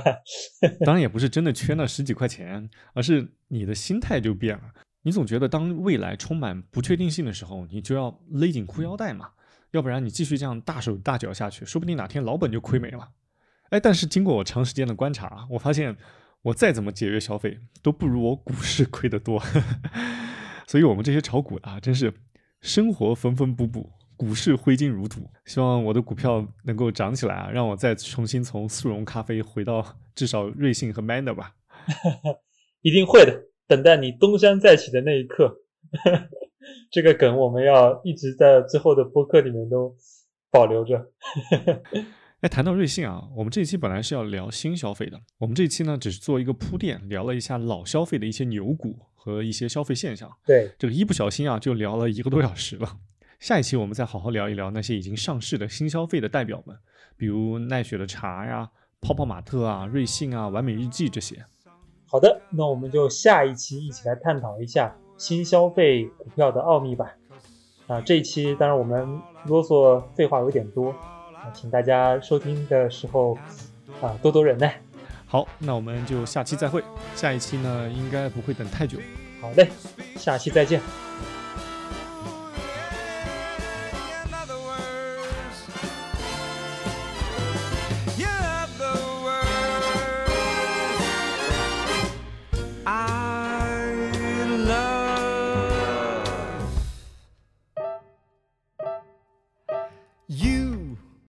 当然也不是真的缺那十几块钱，而是你的心态就变了。你总觉得当未来充满不确定性的时候，你就要勒紧裤腰带嘛，要不然你继续这样大手大脚下去，说不定哪天老本就亏没了。哎，但是经过我长时间的观察，我发现我再怎么节约消费，都不如我股市亏得多。所以我们这些炒股的啊，真是生活缝缝补补。股市挥金如土，希望我的股票能够涨起来啊！让我再重新从速溶咖啡回到至少瑞幸和 Manner 吧。一定会的，等待你东山再起的那一刻。这个梗我们要一直在之后的播客里面都保留着。哎，谈到瑞幸啊，我们这一期本来是要聊新消费的，我们这一期呢只是做一个铺垫，聊了一下老消费的一些牛股和一些消费现象。对，这个一不小心啊，就聊了一个多小时了。下一期我们再好好聊一聊那些已经上市的新消费的代表们，比如奈雪的茶呀、泡泡玛特啊、瑞幸啊、完美日记这些。好的，那我们就下一期一起来探讨一下新消费股票的奥秘吧。啊，这一期当然我们啰嗦废话有点多，啊，请大家收听的时候啊多多忍耐。好，那我们就下期再会。下一期呢，应该不会等太久。好嘞，下期再见。